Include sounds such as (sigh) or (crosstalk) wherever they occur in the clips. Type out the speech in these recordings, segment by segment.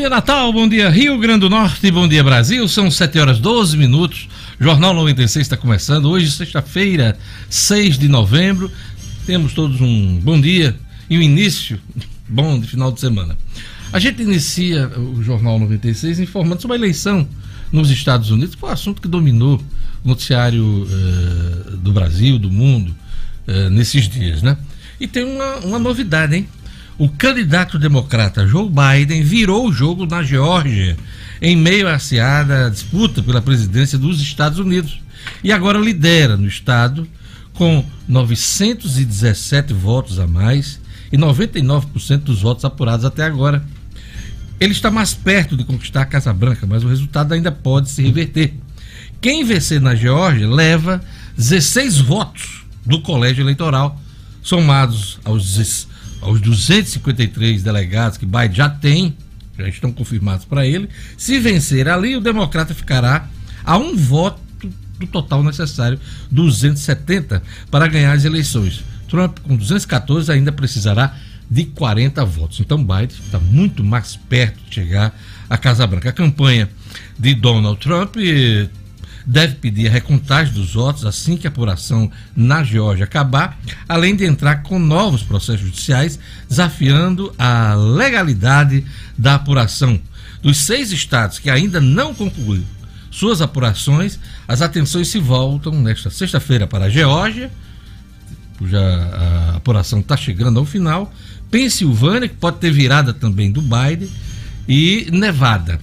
dia, Natal. Bom dia, Rio Grande do Norte. Bom dia, Brasil. São 7 horas 12 minutos. Jornal 96 está começando. Hoje, sexta-feira, 6 de novembro. Temos todos um bom dia e um início (laughs) bom de final de semana. A gente inicia o Jornal 96 informando sobre a eleição nos Estados Unidos, que foi um assunto que dominou o noticiário uh, do Brasil, do mundo, uh, nesses dias, né? E tem uma, uma novidade, hein? O candidato democrata Joe Biden virou o jogo na Geórgia em meio à seada disputa pela presidência dos Estados Unidos. E agora lidera no estado com 917 votos a mais e 99% dos votos apurados até agora. Ele está mais perto de conquistar a Casa Branca, mas o resultado ainda pode se reverter. Quem vencer na Geórgia leva 16 votos do colégio eleitoral, somados aos aos 253 delegados que Biden já tem, já estão confirmados para ele, se vencer ali, o democrata ficará a um voto do total necessário, 270, para ganhar as eleições. Trump, com 214, ainda precisará de 40 votos. Então, Biden está muito mais perto de chegar à Casa Branca. A campanha de Donald Trump deve pedir a recontagem dos votos assim que a apuração na Geórgia acabar, além de entrar com novos processos judiciais desafiando a legalidade da apuração. Dos seis estados que ainda não concluíram suas apurações, as atenções se voltam nesta sexta-feira para a Geórgia, cuja a apuração está chegando ao final, Pensilvânia, que pode ter virada também do Biden, e Nevada.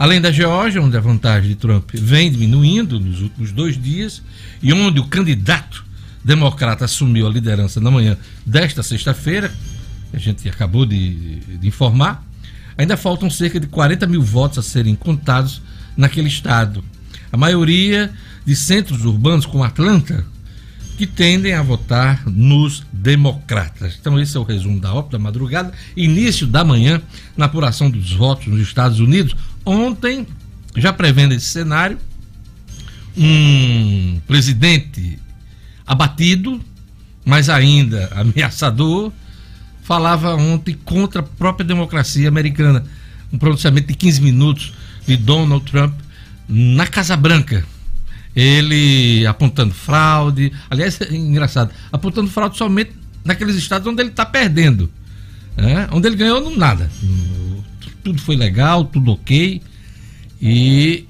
Além da Geórgia, onde a vantagem de Trump vem diminuindo nos últimos dois dias e onde o candidato democrata assumiu a liderança na manhã desta sexta-feira, a gente acabou de, de informar, ainda faltam cerca de 40 mil votos a serem contados naquele estado. A maioria de centros urbanos como Atlanta, que tendem a votar nos democratas. Então, esse é o resumo da ópera da madrugada, início da manhã, na apuração dos votos nos Estados Unidos, Ontem, já prevendo esse cenário, um presidente abatido, mas ainda (laughs) ameaçador, falava ontem contra a própria democracia americana. Um pronunciamento de 15 minutos de Donald Trump na Casa Branca. Ele apontando fraude, aliás, é (laughs) engraçado, apontando fraude somente naqueles estados onde ele está perdendo. Né? Onde ele ganhou, não nada tudo foi legal, tudo ok, e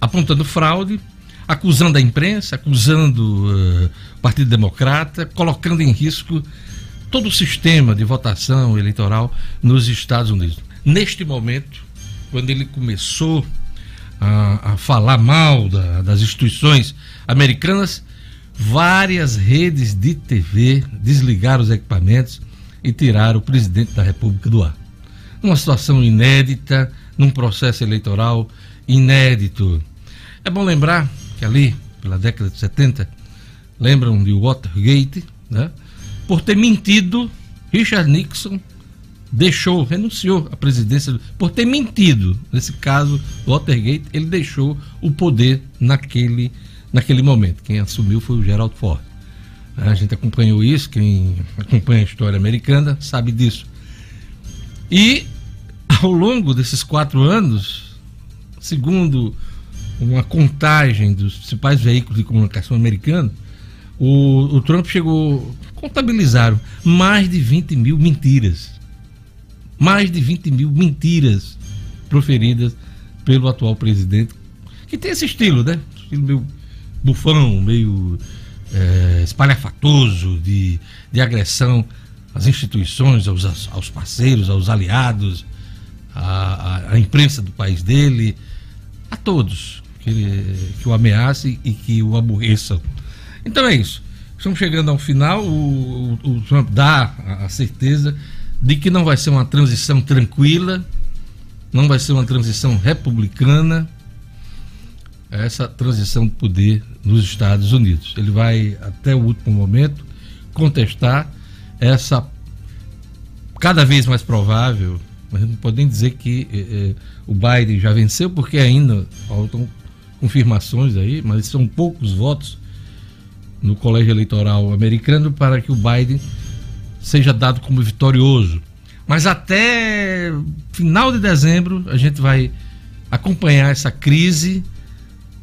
apontando fraude, acusando a imprensa, acusando uh, o Partido Democrata, colocando em risco todo o sistema de votação eleitoral nos Estados Unidos. Neste momento, quando ele começou a, a falar mal da, das instituições americanas, várias redes de TV desligaram os equipamentos e tiraram o presidente da República do ar uma situação inédita, num processo eleitoral inédito. É bom lembrar que ali, pela década de 70, lembram de Watergate, né? Por ter mentido, Richard Nixon deixou, renunciou à presidência, por ter mentido. Nesse caso, Watergate, ele deixou o poder naquele, naquele momento. Quem assumiu foi o Gerald Ford. A gente acompanhou isso, quem acompanha a história americana sabe disso. E ao longo desses quatro anos, segundo uma contagem dos principais veículos de comunicação americanos, o, o Trump chegou, contabilizaram mais de 20 mil mentiras. Mais de 20 mil mentiras proferidas pelo atual presidente, que tem esse estilo, né? Estilo meio bufão, meio é, espalhafatoso de, de agressão às instituições, aos, aos parceiros, aos aliados, à, à imprensa do país dele, a todos que, que o ameacem e que o aborreçam. Então é isso. Estamos chegando ao final. O, o, o Trump dá a, a certeza de que não vai ser uma transição tranquila, não vai ser uma transição republicana, essa transição de poder nos Estados Unidos. Ele vai, até o último momento, contestar essa cada vez mais provável mas não pode nem dizer que eh, eh, o Biden já venceu, porque ainda faltam confirmações aí, mas são poucos votos no colégio eleitoral americano para que o Biden seja dado como vitorioso. Mas até final de dezembro a gente vai acompanhar essa crise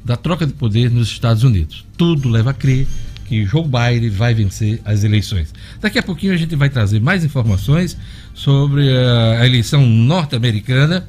da troca de poder nos Estados Unidos. Tudo leva a crer que Joe Biden vai vencer as eleições. Daqui a pouquinho a gente vai trazer mais informações sobre a eleição norte-americana.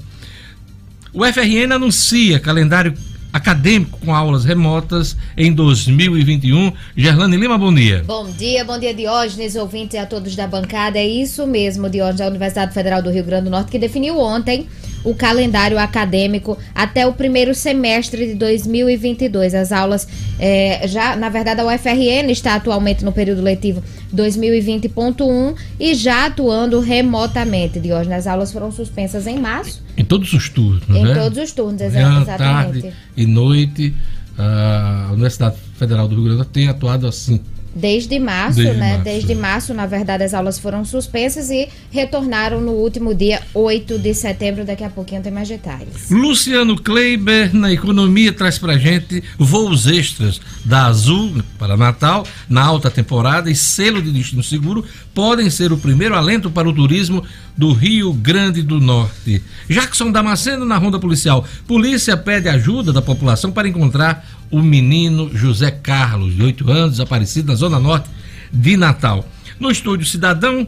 O FRN anuncia calendário acadêmico com aulas remotas em 2021. Gerlane Lima, bom dia. Bom dia, bom dia Diógenes, ouvintes e a todos da bancada. É isso mesmo, Diógenes, da Universidade Federal do Rio Grande do Norte, que definiu ontem o calendário acadêmico até o primeiro semestre de 2022. As aulas é, já, na verdade, a UFRN está atualmente no período letivo 2020.1 e já atuando remotamente. De hoje, as aulas foram suspensas em março. Em todos os turnos, em né? Em todos os turnos, exatamente. tarde e noite. A Universidade Federal do Rio Grande do Norte tem atuado assim Desde março, Desde né? Março. Desde março, na verdade, as aulas foram suspensas e retornaram no último dia 8 de setembro. Daqui a pouquinho tem mais detalhes. Luciano Kleiber, na economia, traz pra gente voos extras da Azul para Natal, na alta temporada e selo de destino seguro podem ser o primeiro alento para o turismo do Rio Grande do Norte. Jackson Damasceno na Ronda Policial. Polícia pede ajuda da população para encontrar o menino José Carlos, de 8 anos, desaparecido na Zona Norte de Natal. No estúdio Cidadão,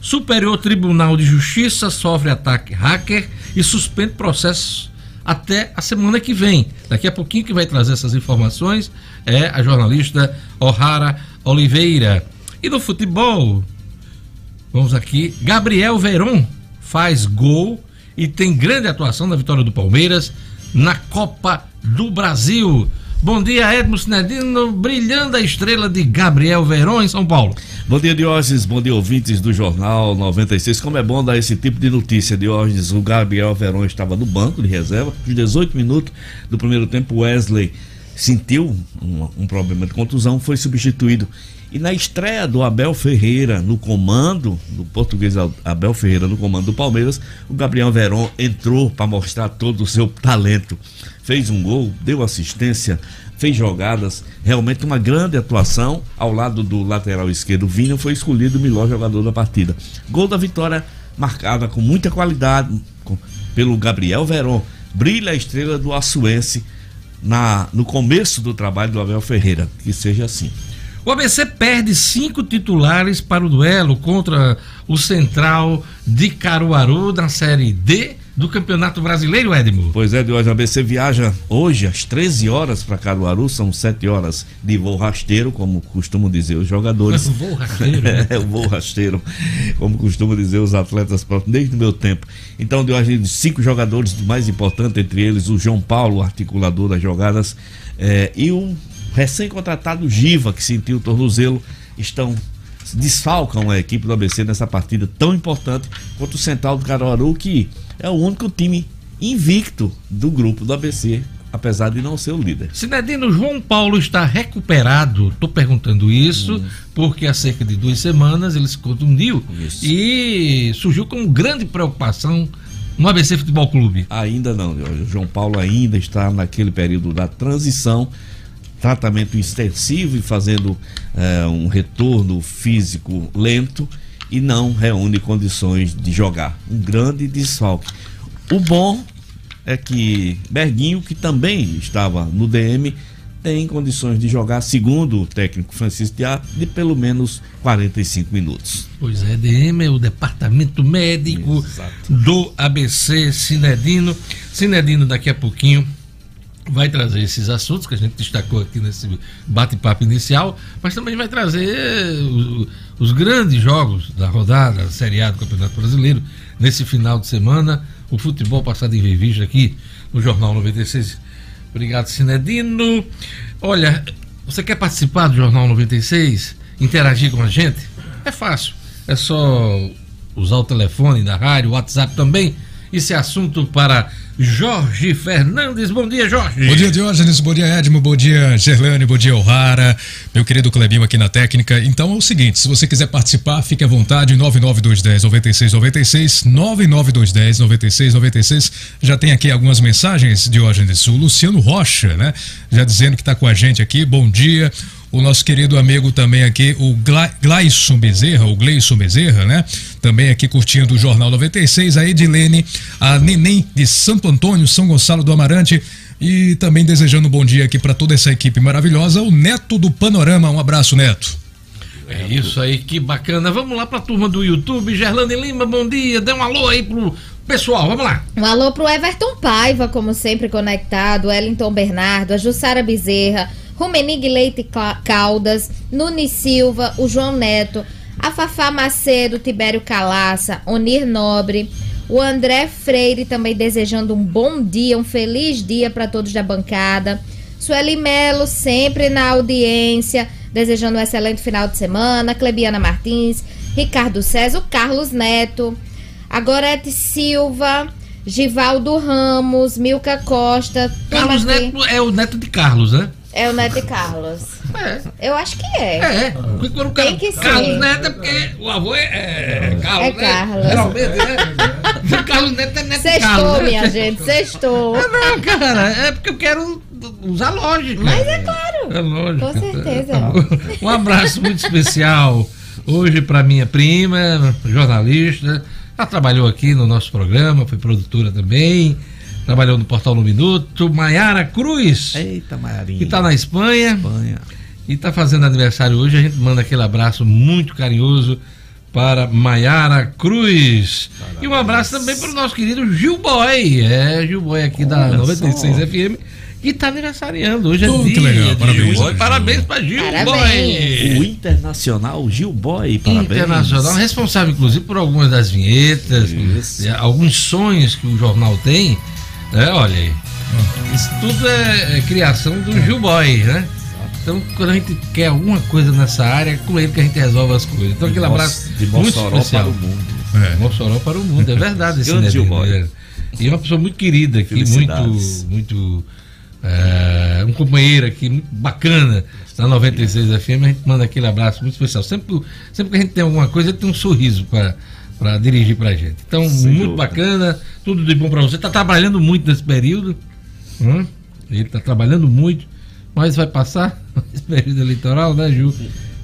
Superior Tribunal de Justiça sofre ataque hacker e suspende processos até a semana que vem. Daqui a pouquinho que vai trazer essas informações é a jornalista O'Hara Oliveira. E no futebol, vamos aqui, Gabriel Veron faz gol e tem grande atuação na vitória do Palmeiras na Copa do Brasil. Bom dia, Edmo Sinedino, brilhando a estrela de Gabriel Verón em São Paulo. Bom dia, Diógenes, bom dia, ouvintes do Jornal 96. Como é bom dar esse tipo de notícia, Diógenes. O Gabriel Verón estava no banco de reserva, os 18 minutos do primeiro tempo, Wesley sentiu um, um problema de contusão, foi substituído. E na estreia do Abel Ferreira no comando, do português Abel Ferreira no comando do Palmeiras, o Gabriel Verón entrou para mostrar todo o seu talento fez um gol, deu assistência, fez jogadas, realmente uma grande atuação ao lado do lateral esquerdo. Vinha foi escolhido o melhor jogador da partida. Gol da vitória marcada com muita qualidade com, pelo Gabriel Veron. Brilha a estrela do Açuense na, no começo do trabalho do Abel Ferreira. Que seja assim. O ABC perde cinco titulares para o duelo contra o Central de Caruaru na Série D do Campeonato Brasileiro, Edmo. Pois é, de hoje a ABC viaja hoje às 13 horas para Caruaru, são 7 horas de voo rasteiro, como costumam dizer os jogadores. voo rasteiro? Né? (laughs) é, o voo rasteiro, como costumam dizer os atletas desde o meu tempo. Então, de hoje, cinco jogadores mais importantes, entre eles o João Paulo, articulador das jogadas, é, e o recém-contratado Giva, que sentiu o tornozelo, estão desfalcam a equipe do ABC nessa partida tão importante quanto o Central do Caruaru, que é o único time invicto do grupo do ABC, apesar de não ser o líder. Sinedino, João Paulo está recuperado? Estou perguntando isso hum. porque há cerca de duas semanas ele se contundiu isso. e surgiu com grande preocupação no ABC Futebol Clube. Ainda não, o João Paulo ainda está naquele período da transição tratamento extensivo e fazendo é, um retorno físico lento e não reúne condições de jogar. Um grande desfalque. O bom é que Berguinho, que também estava no DM, tem condições de jogar, segundo o técnico Francisco Diá, de pelo menos 45 minutos. Pois é, DM é o departamento médico Exato. do ABC Cinedino. Cinedino, daqui a pouquinho vai trazer esses assuntos que a gente destacou aqui nesse bate-papo inicial, mas também vai trazer os, grandes jogos da rodada, a Série A do Campeonato Brasileiro, nesse final de semana, o futebol passado em revista aqui no Jornal 96. Obrigado, Cinedino. Olha, você quer participar do Jornal 96? Interagir com a gente? É fácil. É só usar o telefone da rádio, o WhatsApp também. Isso é assunto para Jorge Fernandes. Bom dia, Jorge. Bom dia, Diógenes. Bom dia, Edmo. Bom dia, Gerlane. Bom dia, O'Hara. Meu querido Clebinho aqui na técnica. Então é o seguinte: se você quiser participar, fique à vontade. 99210 9696. 99210 9696. Já tem aqui algumas mensagens, Diógenes. O Luciano Rocha, né? Já dizendo que está com a gente aqui. Bom dia. O nosso querido amigo também aqui, o Gla Gleison Bezerra, o Gleison Bezerra, né? Também aqui curtindo o Jornal 96, a Edilene, a Neném de Santo Antônio, São Gonçalo do Amarante. E também desejando um bom dia aqui para toda essa equipe maravilhosa, o Neto do Panorama. Um abraço, Neto. É isso aí, que bacana. Vamos lá para a turma do YouTube. Gerlane Lima, bom dia. Dê um alô aí pro pessoal, vamos lá. Um alô pro Everton Paiva, como sempre conectado, Wellington Bernardo, a Jussara Bezerra, Rumenig Leite Caldas, Nuni Silva, o João Neto, a Fafá Macedo, Tibério Calaça, Onir Nobre, o André Freire também desejando um bom dia, um feliz dia para todos da bancada. Sueli Melo sempre na audiência, desejando um excelente final de semana. Clebiana Martins, Ricardo César, Carlos Neto, a Gorete Silva, Givaldo Ramos, Milka Costa. Carlos Neto é o neto de Carlos, né? É o Neto de Carlos. É. Eu acho que é. É. Porque quando o cara, Tem que Carlos ser. Neto é porque o avô é, é Carlos. É né? Carlos. Geralmente, né? (laughs) Carlos Neto é Neto Sextou, Carlos. Né? minha gente, sextou. É, não, cara, é porque eu quero usar lógica. Mas é claro. É lógico. Com certeza. Um abraço muito especial hoje para minha prima, jornalista. Ela trabalhou aqui no nosso programa, foi produtora também trabalhou no Portal no Minuto. Maiara Cruz. Eita, Maiarinha. Que está na Espanha. Espanha. E está fazendo aniversário hoje. A gente manda aquele abraço muito carinhoso para Maiara Cruz. Parabéns. E um abraço também para o nosso querido Gil Boy. É, Gil Boy aqui da 96 só. FM. Que está aniversariando. Hoje é oh, dia. Que legal. Parabéns. Gil Parabéns para Gil parabéns. Boy. O Internacional Gil Boy. Parabéns. Internacional. Responsável, inclusive, por algumas das vinhetas, Isso. alguns sonhos que o jornal tem é, olha aí. Isso tudo é, é criação do Gil Boy, né? Então, quando a gente quer alguma coisa nessa área, é com ele que a gente resolve as coisas. Então, aquele abraço de muito especial. para o mundo. É. Mossoró para o mundo, é verdade esse Gil Boy. Né? E é uma pessoa muito querida aqui, muito, muito é, um companheiro aqui, muito bacana na 96 FM. A gente manda aquele abraço muito especial. Sempre, sempre que a gente tem alguma coisa, ele tem um sorriso para para dirigir para a gente. Então, Sem muito dúvida. bacana, tudo de bom para você. Está trabalhando muito nesse período, hum? ele está trabalhando muito, mas vai passar (laughs) esse período eleitoral, né, Ju?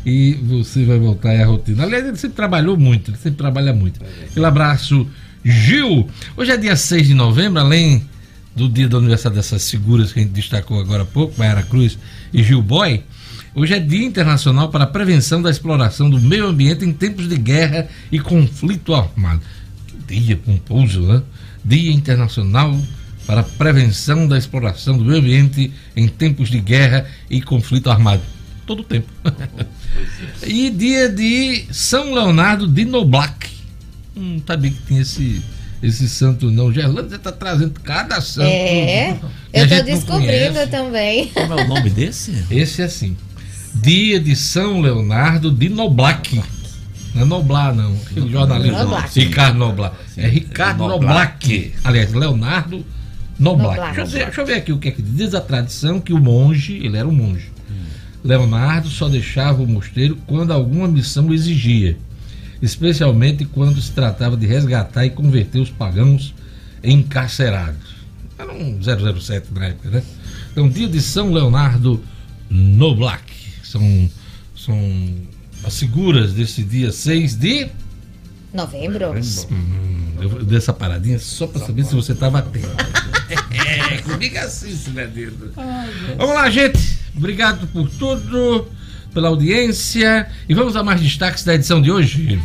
E você vai voltar à rotina. Aliás, ele sempre trabalhou muito, ele sempre trabalha muito. Aquele abraço, Gil. Hoje é dia 6 de novembro, além do dia do aniversário dessas figuras que a gente destacou agora há pouco, Mayara Cruz e Gil Boy. Hoje é Dia Internacional para a Prevenção da Exploração do Meio Ambiente em Tempos de Guerra e Conflito Armado. Que dia composto, né? Dia Internacional para a Prevenção da Exploração do Meio Ambiente em Tempos de Guerra e Conflito Armado. Todo o tempo. e dia de São Leonardo de Noblac. Hum, sabia que tinha esse, esse santo não. Gerlândia está trazendo cada santo. É, eu estou descobrindo também. Como é o nome desse? Esse é assim dia de São Leonardo de Noblac. Não é Noblar, não. Aquele jornalista. Noblac. Ricardo Noblar. É Ricardo Noblac. Aliás, Leonardo Noblac. Noblac. Deixa, eu ver, deixa, eu ver, aqui o que é que diz a tradição que o monge, ele era um monge. Hum. Leonardo só deixava o mosteiro quando alguma missão o exigia, especialmente quando se tratava de resgatar e converter os pagãos encarcerados. Era um 007 na época, né? Então, dia de São Leonardo Noblac são, são as figuras desse dia 6 de novembro. Hum, eu dei essa paradinha só para saber se você estava atento. (laughs) é, comigo é assim, Sinedino. Vamos lá, gente. Obrigado por tudo, pela audiência. E vamos a mais destaques da edição de hoje.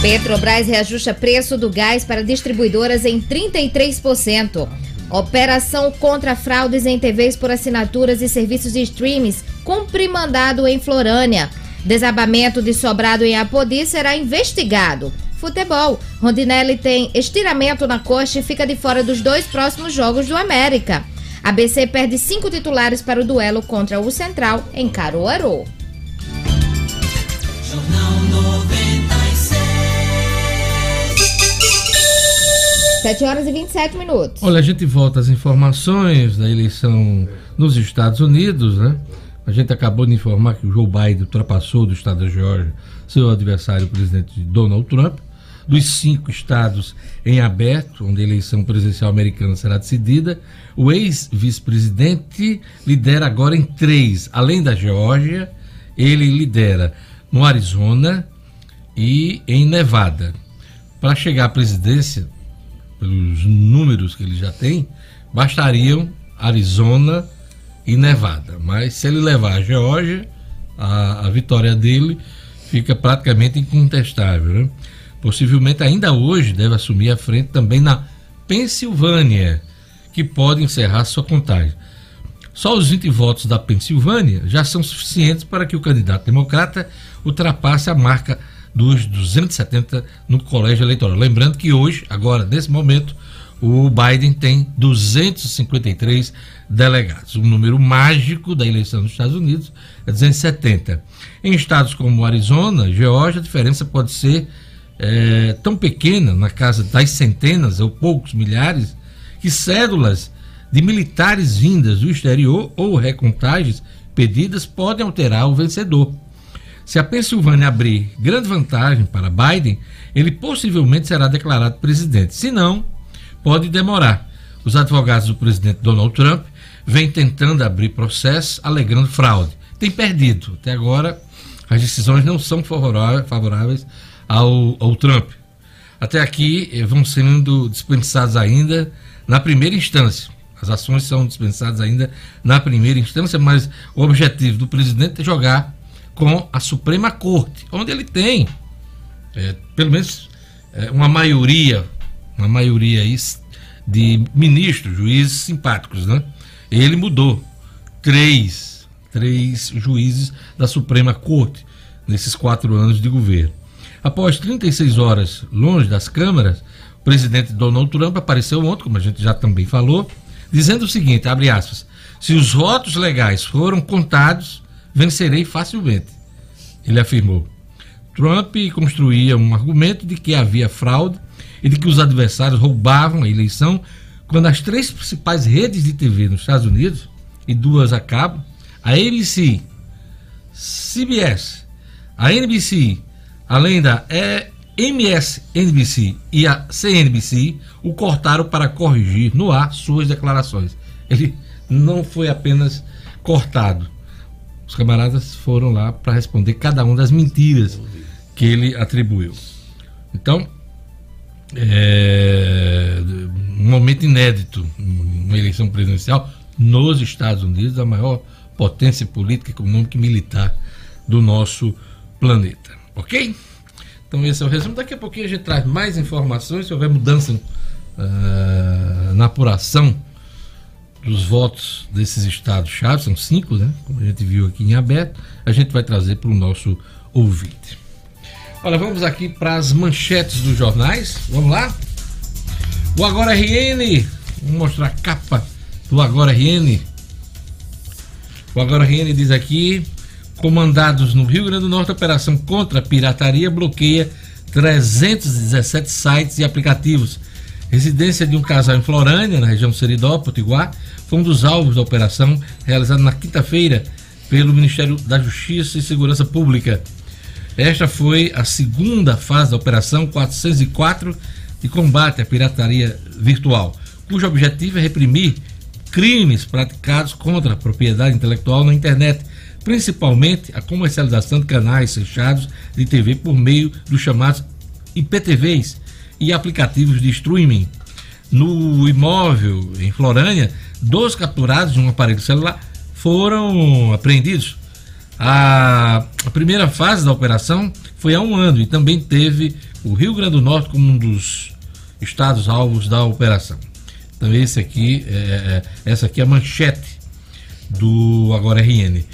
Petrobras reajusta preço do gás para distribuidoras em 33%. Operação contra fraudes em TVs por assinaturas e serviços de streams cumpre mandado em Florânia. Desabamento de sobrado em Apodi será investigado. Futebol. Rondinelli tem estiramento na coxa e fica de fora dos dois próximos jogos do América. ABC perde cinco titulares para o duelo contra o Central em Caruaru. Jornal 7 horas e 27 minutos. Olha, a gente volta às informações da eleição nos Estados Unidos, né? A gente acabou de informar que o Joe Biden ultrapassou do estado da Geórgia seu adversário, o presidente Donald Trump. dos cinco estados em aberto, onde a eleição presidencial americana será decidida, o ex-vice-presidente lidera agora em três. Além da Geórgia, ele lidera no Arizona e em Nevada. Para chegar à presidência, pelos números que ele já tem, bastariam Arizona e Nevada. Mas se ele levar a Geórgia, a, a vitória dele fica praticamente incontestável. Né? Possivelmente ainda hoje deve assumir a frente também na Pensilvânia, que pode encerrar sua contagem. Só os 20 votos da Pensilvânia já são suficientes para que o candidato democrata ultrapasse a marca dos 270 no colégio eleitoral. Lembrando que hoje, agora, nesse momento, o Biden tem 253 delegados. O número mágico da eleição nos Estados Unidos é 270. Em estados como Arizona, Geórgia, a diferença pode ser é, tão pequena, na casa das centenas ou poucos milhares, que cédulas de militares vindas do exterior ou recontagens pedidas podem alterar o vencedor. Se a Pensilvânia abrir grande vantagem para Biden, ele possivelmente será declarado presidente. Se não, pode demorar. Os advogados do presidente Donald Trump vêm tentando abrir processo alegando fraude. Tem perdido. Até agora, as decisões não são favoráveis ao, ao Trump. Até aqui eh, vão sendo dispensados ainda na primeira instância. As ações são dispensadas ainda na primeira instância, mas o objetivo do presidente é jogar com a Suprema Corte, onde ele tem, é, pelo menos, é, uma maioria uma maioria de ministros, juízes simpáticos, né? Ele mudou três, três juízes da Suprema Corte nesses quatro anos de governo. Após 36 horas longe das câmaras, o presidente Donald Trump apareceu ontem, como a gente já também falou, dizendo o seguinte, abre aspas, se os votos legais foram contados, vencerei facilmente, ele afirmou. Trump construía um argumento de que havia fraude e de que os adversários roubavam a eleição quando as três principais redes de TV nos Estados Unidos, e duas a cabo, a ABC, CBS, a NBC, além da MSNBC e a CNBC, o cortaram para corrigir no ar suas declarações. Ele não foi apenas cortado. Os camaradas foram lá para responder cada uma das mentiras que ele atribuiu. Então, é, um momento inédito, uma eleição presidencial nos Estados Unidos, a maior potência política, econômica e militar do nosso planeta. Ok? Então esse é o resumo. Daqui a pouquinho a gente traz mais informações. Se houver mudança uh, na apuração dos votos desses estados-chave, são cinco, né? Como a gente viu aqui em aberto, a gente vai trazer para o nosso ouvinte. Olha, vamos aqui para as manchetes dos jornais. Vamos lá? O Agora RN, vou mostrar a capa do Agora RN. O Agora RN diz aqui: comandados no Rio Grande do Norte, operação contra a pirataria bloqueia 317 sites e aplicativos. Residência de um casal em Florânia, na região Seridó, Potiguar, foi um dos alvos da operação realizada na quinta-feira pelo Ministério da Justiça e Segurança Pública. Esta foi a segunda fase da Operação 404 de combate à pirataria virtual, cujo objetivo é reprimir crimes praticados contra a propriedade intelectual na internet, principalmente a comercialização de canais fechados de TV por meio dos chamados IPTVs e aplicativos de streaming. No imóvel em Florânia, dois capturados de um aparelho celular foram apreendidos a, primeira fase da operação foi há um ano e também teve o Rio Grande do Norte como um dos estados alvos da operação. Então esse aqui, é, é, essa aqui é a manchete do Agora RN.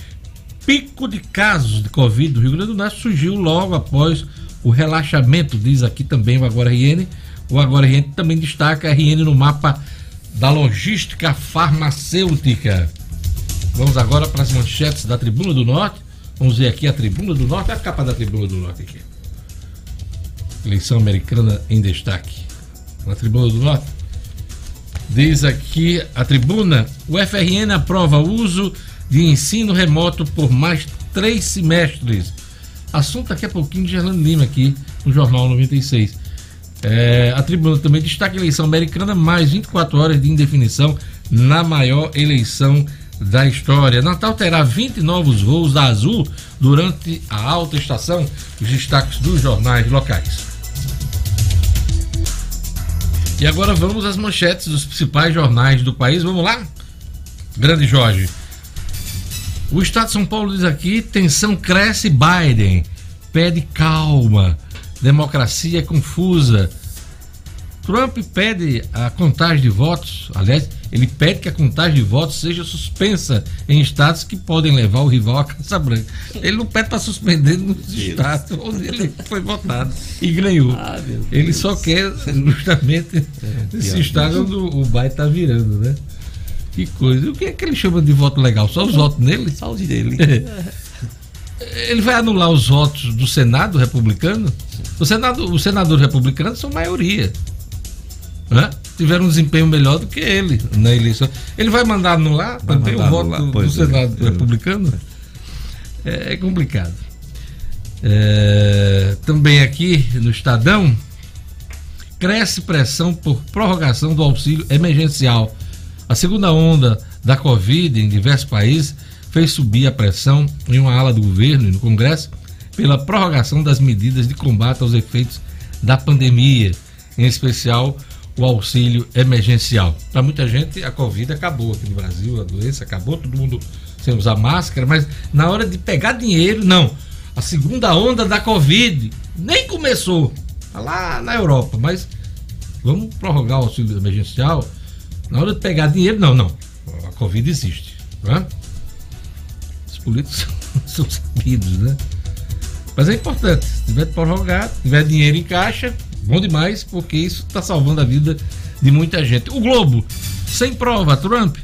Pico de casos de Covid do Rio Grande do Norte surgiu logo após o relaxamento, diz aqui também o Agora RN. O Agora RN também destaca a RN no mapa da logística farmacêutica. Vamos agora para as manchetes da Tribuna do Norte. Vamos ver aqui a Tribuna do Norte, a capa da Tribuna do Norte aqui. Eleição americana em destaque. Na Tribuna do Norte. Diz aqui a tribuna: o FRN aprova uso de ensino remoto por mais três semestres. Assunto daqui a pouquinho de Gerlando Lima aqui no Jornal 96. É, a tribuna também destaca a eleição americana, mais 24 horas de indefinição na maior eleição da história. Natal terá 20 novos voos da Azul durante a alta estação. Os destaques dos jornais locais. E agora vamos às manchetes dos principais jornais do país. Vamos lá? Grande Jorge. O Estado de São Paulo diz aqui: tensão cresce, Biden pede calma, democracia confusa. Trump pede a contagem de votos, aliás, ele pede que a contagem de votos seja suspensa em estados que podem levar o rival à Casa Branca. Ele não pede para suspender nos estados onde ele (laughs) foi votado e ganhou. Ah, ele só quer (laughs) justamente é, esse estado onde o Biden está virando, né? Que coisa. O que é que ele chama de voto legal? Só os votos nele? Só os dele. (laughs) Ele vai anular os votos do Senado republicano? O, Senado, os senadores republicanos são maioria. Né? Tiveram um desempenho melhor do que ele na eleição. Ele vai mandar anular vai também mandar o voto anular, do, do Senado é. republicano? É, é complicado. É, também aqui no Estadão, cresce pressão por prorrogação do auxílio emergencial. A segunda onda da Covid em diversos países fez subir a pressão em uma ala do governo e no Congresso pela prorrogação das medidas de combate aos efeitos da pandemia, em especial o auxílio emergencial. Para muita gente, a Covid acabou aqui no Brasil, a doença acabou, todo mundo sem usar máscara, mas na hora de pegar dinheiro, não. A segunda onda da Covid nem começou. Tá lá na Europa, mas vamos prorrogar o auxílio emergencial na hora de pegar dinheiro, não, não. A Covid existe. Né? Os políticos (laughs) são sabidos, né? Mas é importante. Se tiver de prorrogar, tiver dinheiro em caixa, bom demais, porque isso está salvando a vida de muita gente. O Globo, sem prova, Trump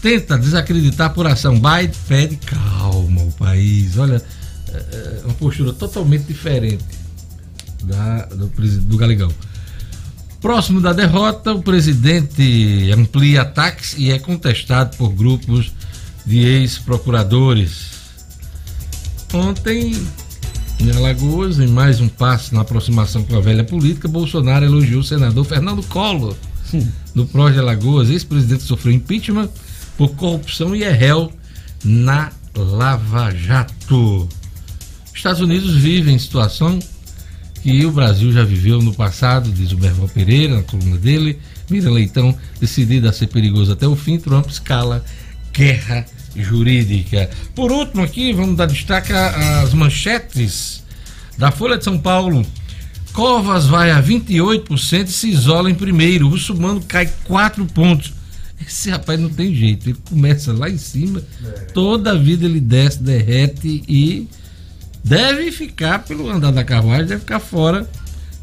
tenta desacreditar por ação. Biden pede calma o país. Olha, é, é uma postura totalmente diferente da, do, do Galegão. Próximo da derrota, o presidente amplia ataques e é contestado por grupos de ex-procuradores. Ontem, em Alagoas, em mais um passo na aproximação com a velha política, Bolsonaro elogiou o senador Fernando Collor, no Pró de Alagoas, ex-presidente sofreu impeachment por corrupção e é réu na Lava Jato. Estados Unidos vivem situação que o Brasil já viveu no passado, diz o Berval Pereira, na coluna dele. Mira Leitão, decidida a ser perigoso até o fim, Trump escala guerra jurídica. Por último, aqui, vamos dar destaque às manchetes da Folha de São Paulo. Covas vai a 28% e se isola em primeiro. O Russumano cai 4 pontos. Esse rapaz não tem jeito. Ele começa lá em cima, é. toda a vida ele desce, derrete e deve ficar, pelo andar da carruagem, deve ficar fora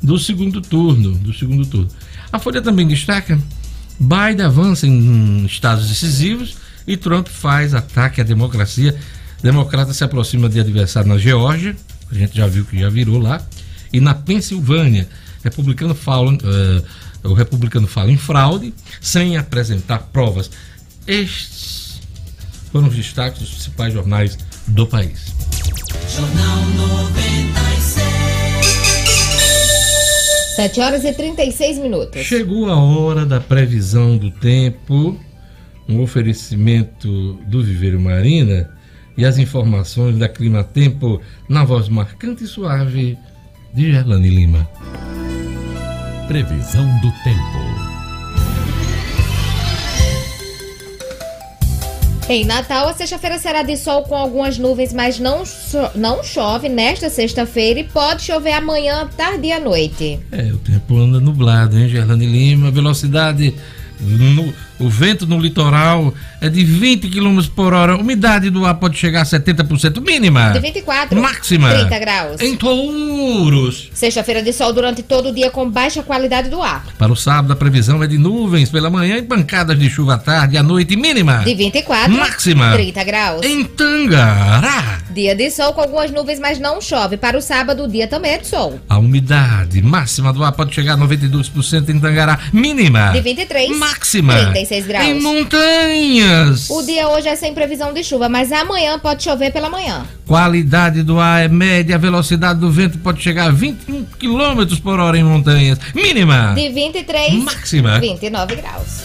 do segundo turno. Do segundo turno. A Folha também destaca: Biden avança em estados decisivos e Trump faz ataque à democracia. Democrata se aproxima de adversário na Geórgia, a gente já viu que já virou lá, e na Pensilvânia. Republicano fala, uh, o republicano fala em fraude, sem apresentar provas. Estes foram os destaques dos principais jornais do país. Jornal 96. 7 horas e 36 minutos. Chegou a hora da previsão do tempo, um oferecimento do Viveiro Marina e as informações da Clima Tempo na voz marcante e suave de Gerlane Lima. Previsão do tempo. Em Natal, a sexta-feira será de sol com algumas nuvens, mas não, não chove nesta sexta-feira e pode chover amanhã, tarde e à noite. É, o tempo anda nublado, hein, Gerlane Lima? Velocidade no, o vento no litoral é de 20 km por hora. Umidade do ar pode chegar a 70% mínima. De 24. Máxima. 30 graus. Em Touros. Sexta-feira de sol durante todo o dia com baixa qualidade do ar. Para o sábado, a previsão é de nuvens pela manhã e pancadas de chuva à tarde e à noite mínima. De 24. Máxima. 30 graus. Em Tangará. Dia de sol com algumas nuvens, mas não chove. Para o sábado, o dia também é de sol. A umidade máxima do ar pode chegar a 92% em Tangará. Mínima. De 23. Máxima. 36 graus. Em montanhas. O dia hoje é sem previsão de chuva, mas amanhã pode chover pela manhã. Qualidade do ar é média, a velocidade do vento pode chegar a 21 km por hora em montanhas. Mínima. De 23. Máxima. 29 graus.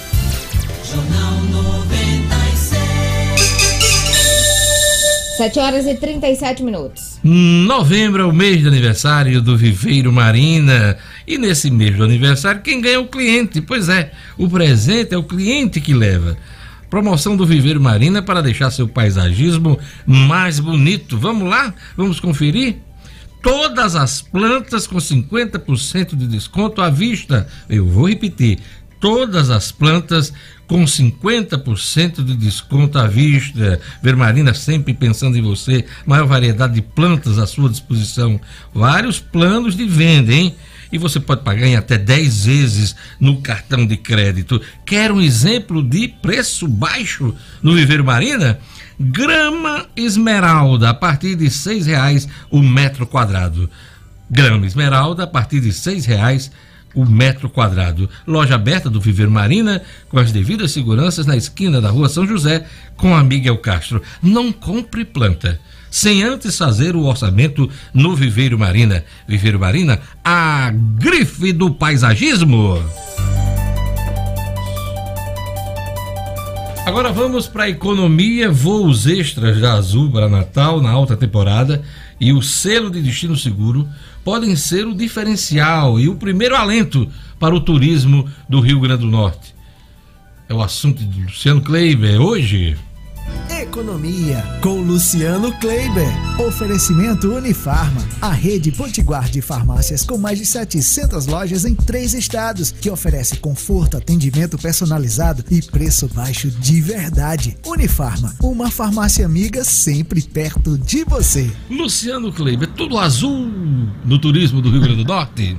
Jornal 96. 7 horas e 37 minutos. Novembro é o mês de aniversário do Viveiro Marina. E nesse mês do aniversário, quem ganha é o cliente. Pois é, o presente é o cliente que leva. Promoção do Viveiro Marina para deixar seu paisagismo mais bonito. Vamos lá? Vamos conferir? Todas as plantas com 50% de desconto à vista. Eu vou repetir. Todas as plantas com 50% de desconto à vista. Vermarina sempre pensando em você. Maior variedade de plantas à sua disposição. Vários planos de venda, hein? E você pode pagar em até 10 vezes no cartão de crédito. Quer um exemplo de preço baixo no Viveiro Marina? Grama esmeralda a partir de seis reais o metro quadrado. Grama esmeralda a partir de seis reais o metro quadrado. Loja aberta do Viveiro Marina, com as devidas seguranças na esquina da rua São José, com a Miguel Castro. Não compre planta. Sem antes fazer o orçamento no Viveiro Marina. Viveiro Marina, a grife do paisagismo. Agora vamos para a economia, voos extras da Azul para Natal na alta temporada e o selo de destino seguro podem ser o diferencial e o primeiro alento para o turismo do Rio Grande do Norte. É o assunto de Luciano Kleiber hoje. Economia com Luciano Kleiber. Oferecimento Unifarma, a rede potiguar de farmácias com mais de 700 lojas em três estados, que oferece conforto, atendimento personalizado e preço baixo de verdade. Unifarma, uma farmácia amiga sempre perto de você. Luciano Kleiber, tudo azul no turismo do Rio Grande do Norte?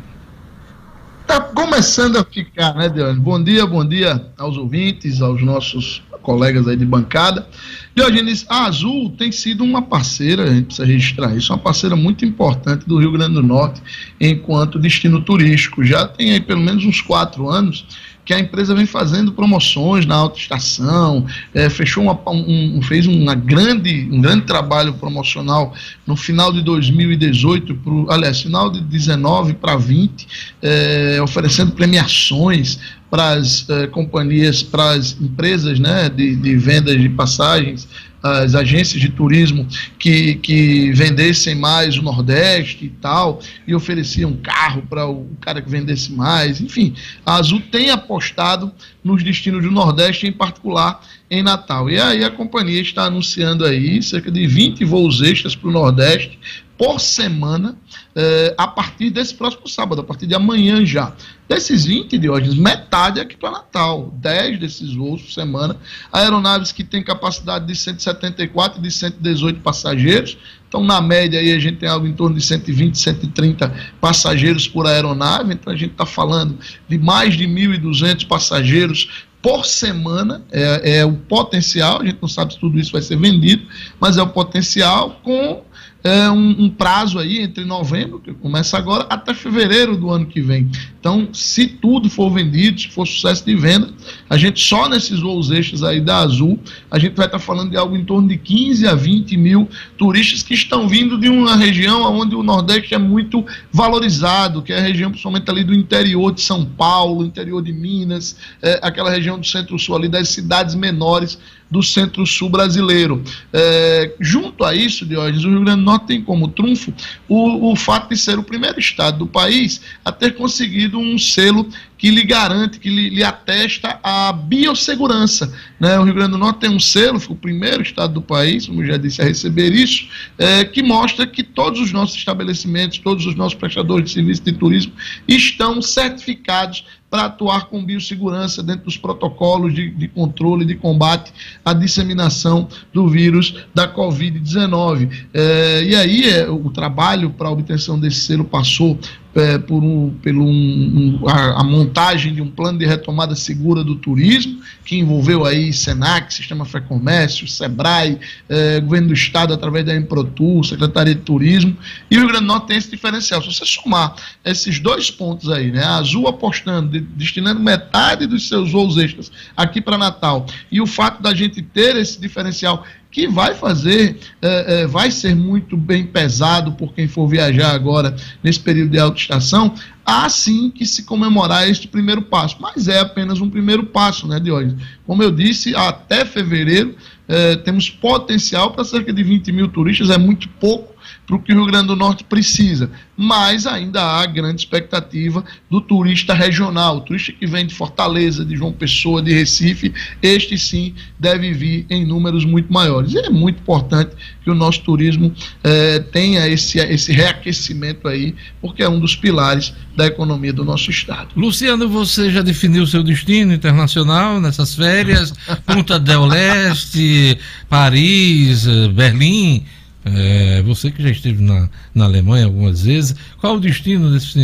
Tá começando a ficar, né, Deone? Bom dia, bom dia aos ouvintes, aos nossos colegas aí de bancada. Diogenes, a Azul tem sido uma parceira, a gente precisa registrar isso, uma parceira muito importante do Rio Grande do Norte enquanto destino turístico. Já tem aí pelo menos uns quatro anos que a empresa vem fazendo promoções na autoestação, é, fechou uma, um, fez uma grande, um grande trabalho promocional no final de 2018, pro, aliás, final de 19 para 20, é, oferecendo premiações para as eh, companhias, para as empresas né, de, de vendas de passagens, as agências de turismo que, que vendessem mais o Nordeste e tal, e ofereciam carro para o cara que vendesse mais. Enfim, a Azul tem apostado nos destinos do Nordeste, em particular em Natal. E aí a companhia está anunciando aí cerca de 20 voos extras para o Nordeste por semana eh, a partir desse próximo sábado, a partir de amanhã já. Desses 20 de hoje, metade é aqui para Natal, 10 desses voos por semana. Aeronaves que têm capacidade de 174 e de 118 passageiros. Então, na média, aí a gente tem algo em torno de 120, 130 passageiros por aeronave. Então, a gente está falando de mais de 1.200 passageiros por semana, é, é, o potencial, a gente não sabe se tudo isso vai ser vendido, mas é o potencial com é, um, um, prazo aí entre novembro, que começa agora, até fevereiro do ano que vem. Então, se tudo for vendido, se for sucesso de venda, a gente só nesses voos extras aí da Azul, a gente vai estar falando de algo em torno de 15 a 20 mil turistas que estão vindo de uma região onde o Nordeste é muito valorizado, que é a região principalmente ali do interior de São Paulo, interior de Minas, é, aquela região do centro-sul ali, das cidades menores do centro-sul brasileiro. É, junto a isso, Diógenes, o Rio Grande do Norte tem como trunfo o, o fato de ser o primeiro estado do país a ter conseguido um selo que lhe garante, que lhe, lhe, atesta a biossegurança. Né? O Rio Grande do Norte tem um selo, foi o primeiro estado do país, como já disse, a receber isso, é, que mostra que todos os nossos estabelecimentos, todos os nossos prestadores de serviço de turismo estão certificados para atuar com biossegurança dentro dos protocolos de, de controle, de combate à disseminação do vírus da Covid-19. É, e aí é, o trabalho para a obtenção desse selo passou é, por um, pelo um, um, a, a, montagem de um plano de retomada segura do turismo, que envolveu aí Senac, Sistema Fé Comércio, Sebrae, é, Governo do Estado através da Emprotur, Secretaria de Turismo, e o Rio Grande do Norte tem esse diferencial. Se você somar esses dois pontos aí, né, a Azul apostando, de, destinando metade dos seus voos extras aqui para Natal, e o fato da gente ter esse diferencial que vai fazer, é, é, vai ser muito bem pesado por quem for viajar agora nesse período de alta estação, há sim que se comemorar este primeiro passo. Mas é apenas um primeiro passo, né, Diógenes? Como eu disse, até fevereiro é, temos potencial para cerca de 20 mil turistas, é muito pouco para o que o Rio Grande do Norte precisa. Mas ainda há grande expectativa do turista regional, o turista que vem de Fortaleza, de João Pessoa, de Recife, este sim deve vir em números muito maiores. E é muito importante que o nosso turismo eh, tenha esse, esse reaquecimento aí, porque é um dos pilares da economia do nosso estado. Luciano, você já definiu seu destino internacional nessas férias? (laughs) Punta del Leste, Paris, eh, Berlim? É, você que já esteve na, na Alemanha algumas vezes, qual o destino desse,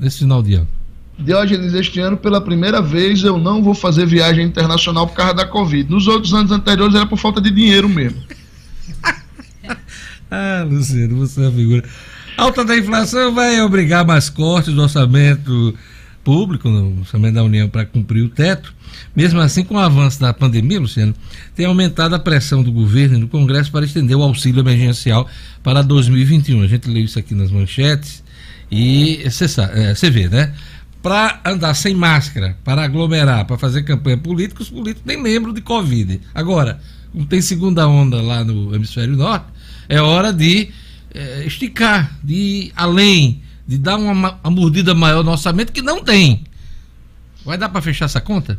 desse final de ano? Diógenes, este ano, pela primeira vez, eu não vou fazer viagem internacional por causa da Covid. Nos outros anos anteriores era por falta de dinheiro mesmo. (laughs) ah, Luciano, você é uma figura. Alta da inflação vai obrigar mais cortes do orçamento público, no orçamento da União, para cumprir o teto. Mesmo assim, com o avanço da pandemia, Luciano, tem aumentado a pressão do governo e do Congresso para estender o auxílio emergencial para 2021. A gente leu isso aqui nas manchetes e você vê, né? Para andar sem máscara, para aglomerar, para fazer campanha política, os políticos nem lembram de Covid. Agora, como tem segunda onda lá no hemisfério norte, é hora de é, esticar, de ir além, de dar uma, uma mordida maior no orçamento que não tem. Vai dar para fechar essa conta?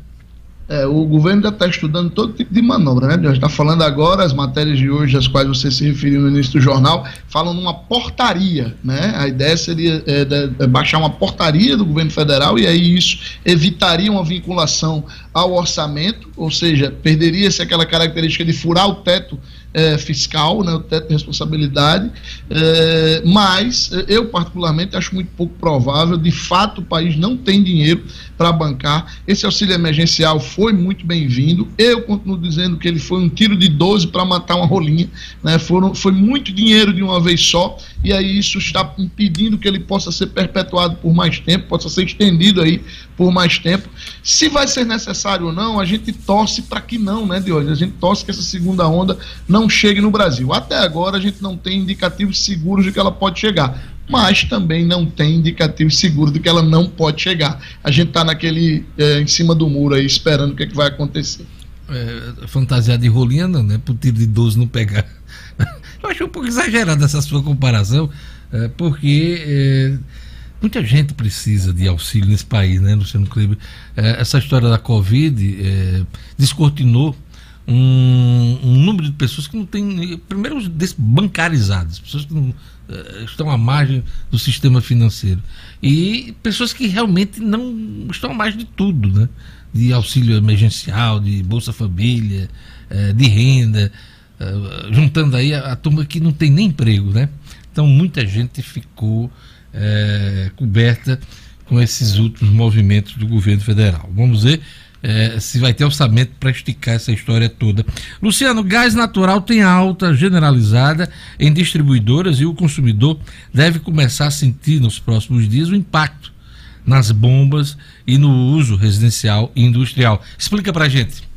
É, o governo já está estudando todo tipo de manobra, né? Já está falando agora, as matérias de hoje, às quais você se referiu no início do jornal, falam numa portaria, né? A ideia seria é, de, de baixar uma portaria do governo federal e aí isso evitaria uma vinculação ao orçamento, ou seja, perderia-se aquela característica de furar o teto é, fiscal, né, o teto de responsabilidade, é, mas é, eu particularmente acho muito pouco provável, de fato o país não tem dinheiro para bancar, esse auxílio emergencial foi muito bem-vindo, eu continuo dizendo que ele foi um tiro de 12 para matar uma rolinha, né, foram, foi muito dinheiro de uma vez só, e aí isso está impedindo que ele possa ser perpetuado por mais tempo, possa ser estendido aí por mais tempo, se vai ser necessário ou não, a gente torce para que não, né, de hoje, a gente torce que essa segunda onda não chegue no Brasil. Até agora a gente não tem indicativos seguros de que ela pode chegar, mas também não tem indicativos seguros de que ela não pode chegar. A gente está naquele é, em cima do muro aí esperando o que, é que vai acontecer. É, fantasiar de não, né? Por tiro de 12 não pegar. Eu acho um pouco exagerada essa sua comparação, é, porque é, muita gente precisa de auxílio nesse país, né, Luciano Kleber? É, essa história da Covid descortinou um, um, número de pessoas que não tem, primeiro, bancarizadas, pessoas que não, estão à margem do sistema financeiro. E pessoas que realmente não estão à margem de tudo, né? De auxílio emergencial, de Bolsa Família, de renda, uh, juntando aí a, a, turma que não tem nem emprego, né? Então muita gente ficou coberta com esses últimos movimentos do governo federal. Vamos ver é, se vai ter orçamento para esticar essa história toda. Luciano, gás natural tem alta generalizada em distribuidoras e o consumidor deve começar a sentir nos próximos dias o impacto nas bombas e no uso residencial e industrial. Explica para gente.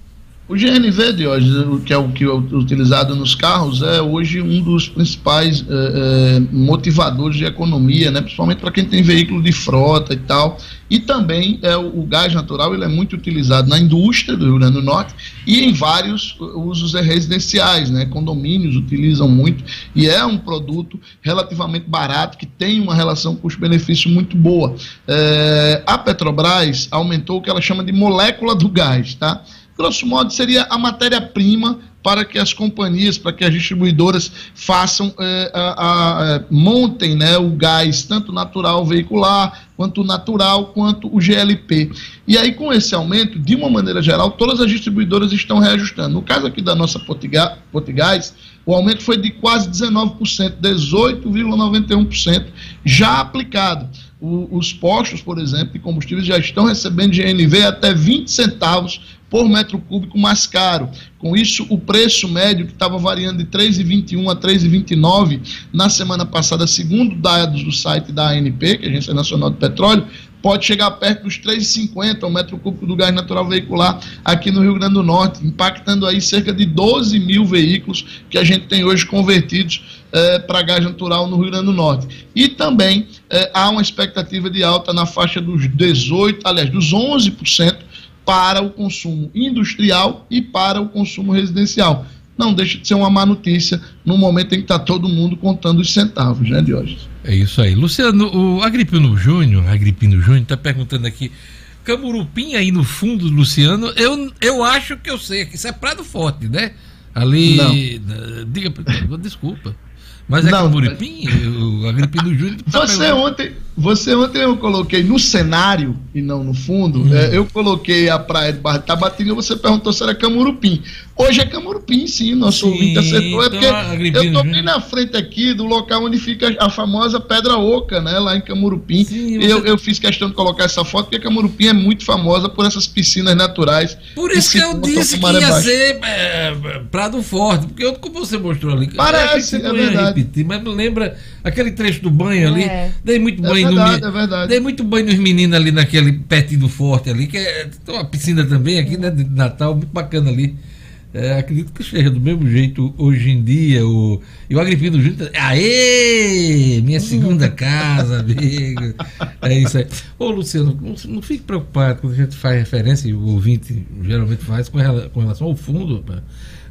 O GNV hoje, que é o que é utilizado nos carros, é hoje um dos principais é, motivadores de economia, né? principalmente para quem tem veículo de frota e tal. E também é, o, o, gás natural ele é muito utilizado na indústria do Rio Grande do Norte e em vários usos residenciais, né? condomínios utilizam muito e é um produto relativamente barato que tem uma relação custo-benefício muito boa. É, a Petrobras aumentou o que ela chama de molécula do gás, tá? Grosso modo, seria a matéria-prima para que as companhias, para que as distribuidoras façam, é, a, a, a, montem né, o gás, tanto natural veicular, quanto natural, quanto o GLP. E aí, com esse aumento, de uma maneira geral, todas as distribuidoras estão reajustando. No caso aqui da nossa Potigás, o aumento foi de quase 19%, 18,91% já aplicado. O- os postos, por exemplo, de combustíveis já estão recebendo GNV até 20 centavos por metro cúbico mais caro. Com isso, o preço médio, que estava variando de 3,21 a 3,29 na semana passada, segundo dados do site da ANP, que é a Agência Nacional de Petróleo, pode chegar perto dos 3,50 o metro cúbico do gás natural veicular aqui no Rio Grande do Norte, impactando aí cerca de 12 mil veículos que a gente tem hoje convertidos para gás natural no Rio Grande do Norte. E também eh, há uma expectativa de alta na faixa dos 18, aliás, dos 11% para o consumo industrial e para o consumo residencial. Não deixa de ser uma má notícia no momento em que está todo mundo contando os centavos, né, Diógenes? É isso aí. Luciano, o Agripino Júnior, Agripino Júnior, está perguntando aqui. Camurupim aí no fundo, Luciano, eu, eu acho que eu sei, que isso é Prado Forte, né? Ali. na- Diga, desculpa. Mas é Não, Camurupim? O Agripino Júnior. tá Você perguntando- ontem, você ontem eu coloquei no cenário e não no fundo, Hum. é, eu coloquei a praia de Barra de Tabatinga, você perguntou se era Camurupim. Hoje é Camurupim, sim, nosso Sim, ouvinte acertou. É porque eu tô Júnior. bem na frente aqui do local onde fica a famosa Pedra Oca, né, lá em Camurupim. Sim, E eu, você- eu fiz questão de colocar essa foto porque Camurupim é muito famosa por essas piscinas naturais. Por isso se que eu disse que ia baixa. ser é, Prado Forte, porque eu, como você mostrou ali. Parece, que é não ia verdade. repetir, mas lembra aquele trecho do banho ali. É. Dei muito É banho verdade, no é verdade. Dei muito banho nos meninos ali naquele pertinho do forte ali, que é tem uma piscina também aqui, né? De Natal, muito bacana ali. É, acredito que seja do mesmo jeito hoje em dia. O, e o Agripino Júnior. Aê! Minha segunda casa, amigo. É isso aí. Ô, Luciano, não, não fique preocupado quando a gente faz referência, e o ouvinte geralmente faz com, com relação ao fundo.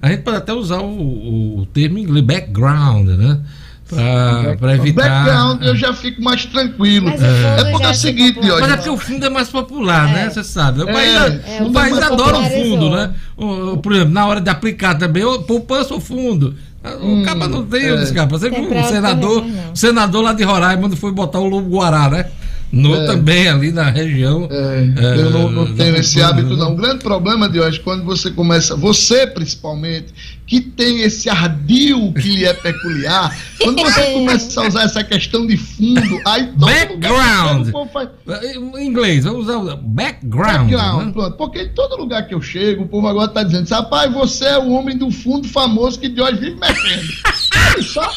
A gente pode até usar o, o- o termo em inglês, background, né? Para evitar. Background eu já fico mais tranquilo. Fundo É porque é o se seguinte, Diógenes, Mas é porque o fundo é mais popular, né? Você sabe. O É, país, é, o o país fundo adora o fundo, né? O- por exemplo, na hora de aplicar também, ô, poupança ou fundo. O caba não tem, é. os capas. Você Tem viu outro senador, o senador lá de Roraima quando foi botar o Lobo Guará, né? No, É. Também ali na região. É, é, eu não, não tenho esse hábito, né? não. O grande problema de hoje, quando você começa, você principalmente, que tem esse ardil que lhe é peculiar, (laughs) quando você começa a usar essa questão de fundo, aí todo Background. lugar, o povo faz, Em inglês, vamos usar o background. Background, né? pronto. Porque em todo lugar que eu chego, o povo agora tá dizendo, rapaz, você é o homem do fundo famoso que de hoje vive mexendo. Olha só,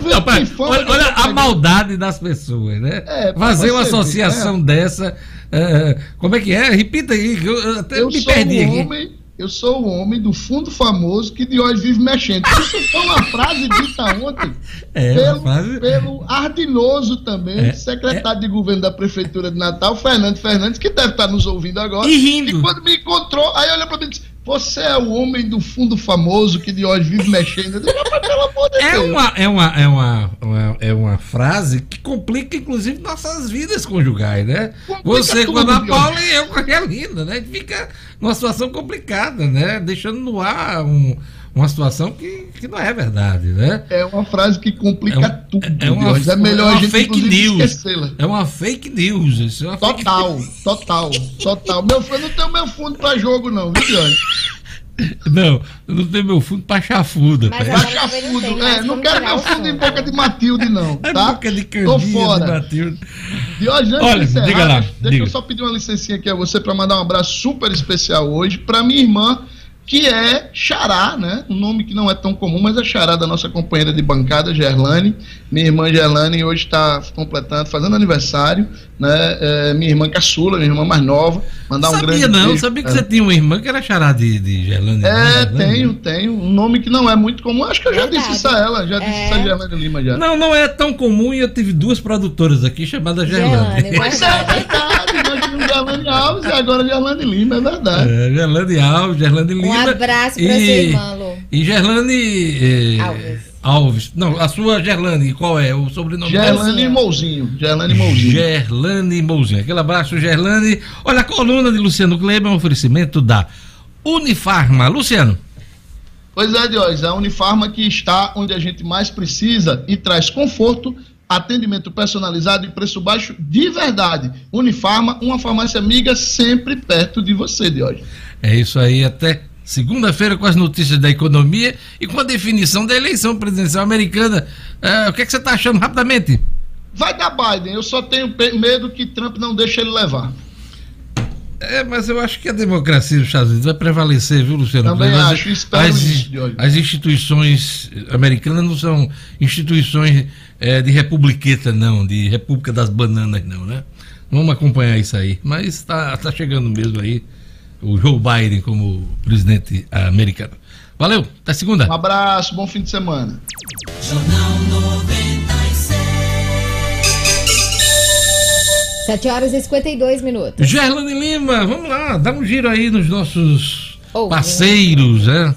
você tá vendo fama olha, olha a maldade das pessoas, né? É, Fazer uma você ver, associação dessa. é, como é que é? Repita aí, que eu até Eu me sou perdi o aqui. homem, eu sou o homem do fundo famoso que de hoje vive mexendo. Isso foi uma frase dita ontem É, pelo, frase- pelo ardinoso também, É, secretário de governo da Prefeitura de Natal, Fernando Fernandes, que deve estar nos ouvindo agora. E rindo. E quando me encontrou, aí olhou pra mim e disse: Você é o homem do fundo famoso que de hoje vive mexendo. Eu disse, "Mas, pelo amor de É uma, é, uma, é, uma, uma- é uma frase que complica, inclusive, nossas vidas conjugais, né? Complica Você com a Ana. Paula e eu com a Realina, né? A gente fica numa situação complicada, né? Deixando no ar um- uma situação que, que não é verdade, né? É uma frase que complica É um- tudo. é uma- Diogo. é melhor é uma a gente fake news. esquecê-la. É uma fake news. Isso é uma fake Total, total, total. Meu, eu não tenho meu fundo pra jogo, não, viu, Dione? Não, eu não tenho meu fundo pra chafuda. Mas fundo. tem É, não quero meu fundo em fundo. boca de Matilde, não, (laughs) É tá? boca de Tô candinha do fora. Matilde. Diógenes, antes Olha, de encerrar, diga lá, deixa, diga. eu só pedir uma licencinha aqui a você para mandar um abraço super especial hoje para minha irmã, que é Xará, né? Um nome que não é tão comum, mas é Xará da nossa companheira de bancada, Gerlane. Minha irmã Gerlane hoje está completando, fazendo aniversário, né? É, minha irmã caçula, minha irmã mais nova. Mandar um sabia grande não, beijo. sabia que É. você tinha uma irmã que era xará de, de Gerlândia. É, né? tenho, tenho. Um nome que não é muito comum. Acho que eu já Verdade. disse isso a ela, já disse É. isso a Gerlane Lima já. Não, não é tão comum e eu tive duas produtoras aqui chamadas Gerlane. Mas (laughs) é verdade, tínhamos Gerlane Alves e agora Gerlane Lima, é verdade. É, Gerlane Alves, Gerlane Um Lima. abraço pra e, sua irmã, Lu. E Gerlane eh, Alves. Alves. Não, a sua Gerlane, qual é o sobrenome dela? Gerlane Mouzinho. Gerlane Mouzinho. Gerlane Mouzinho. Aquele abraço, Gerlane. Olha, a coluna de Luciano Kleber é um oferecimento da Unifarma. Luciano. Pois é, Diógenes, a Unifarma que está onde a gente mais precisa e traz conforto, atendimento personalizado e preço baixo de verdade. Unifarma, uma farmácia amiga sempre perto de você, Diógenes. É isso aí, até segunda-feira com as notícias da economia e com a definição da eleição presidencial americana. É, o que, é que você está achando rapidamente? vai dar Biden. Eu só tenho medo que Trump não deixe ele levar. É, mas eu acho que a democracia dos Estados Unidos vai prevalecer, viu, Luciano? Também acho, espero as, isso, as instituições americanas não são instituições eh, de republiqueta, não, de República das Bananas, não, né? Vamos acompanhar isso aí. Mas tá, tá chegando mesmo aí o Joe Biden como presidente americano. Valeu, até segunda. Um abraço, bom fim de semana. Jornal 96. 7 horas e 52 minutos. Gerlane Lima, vamos lá, dá um giro aí nos nossos Ouvintes. parceiros, né?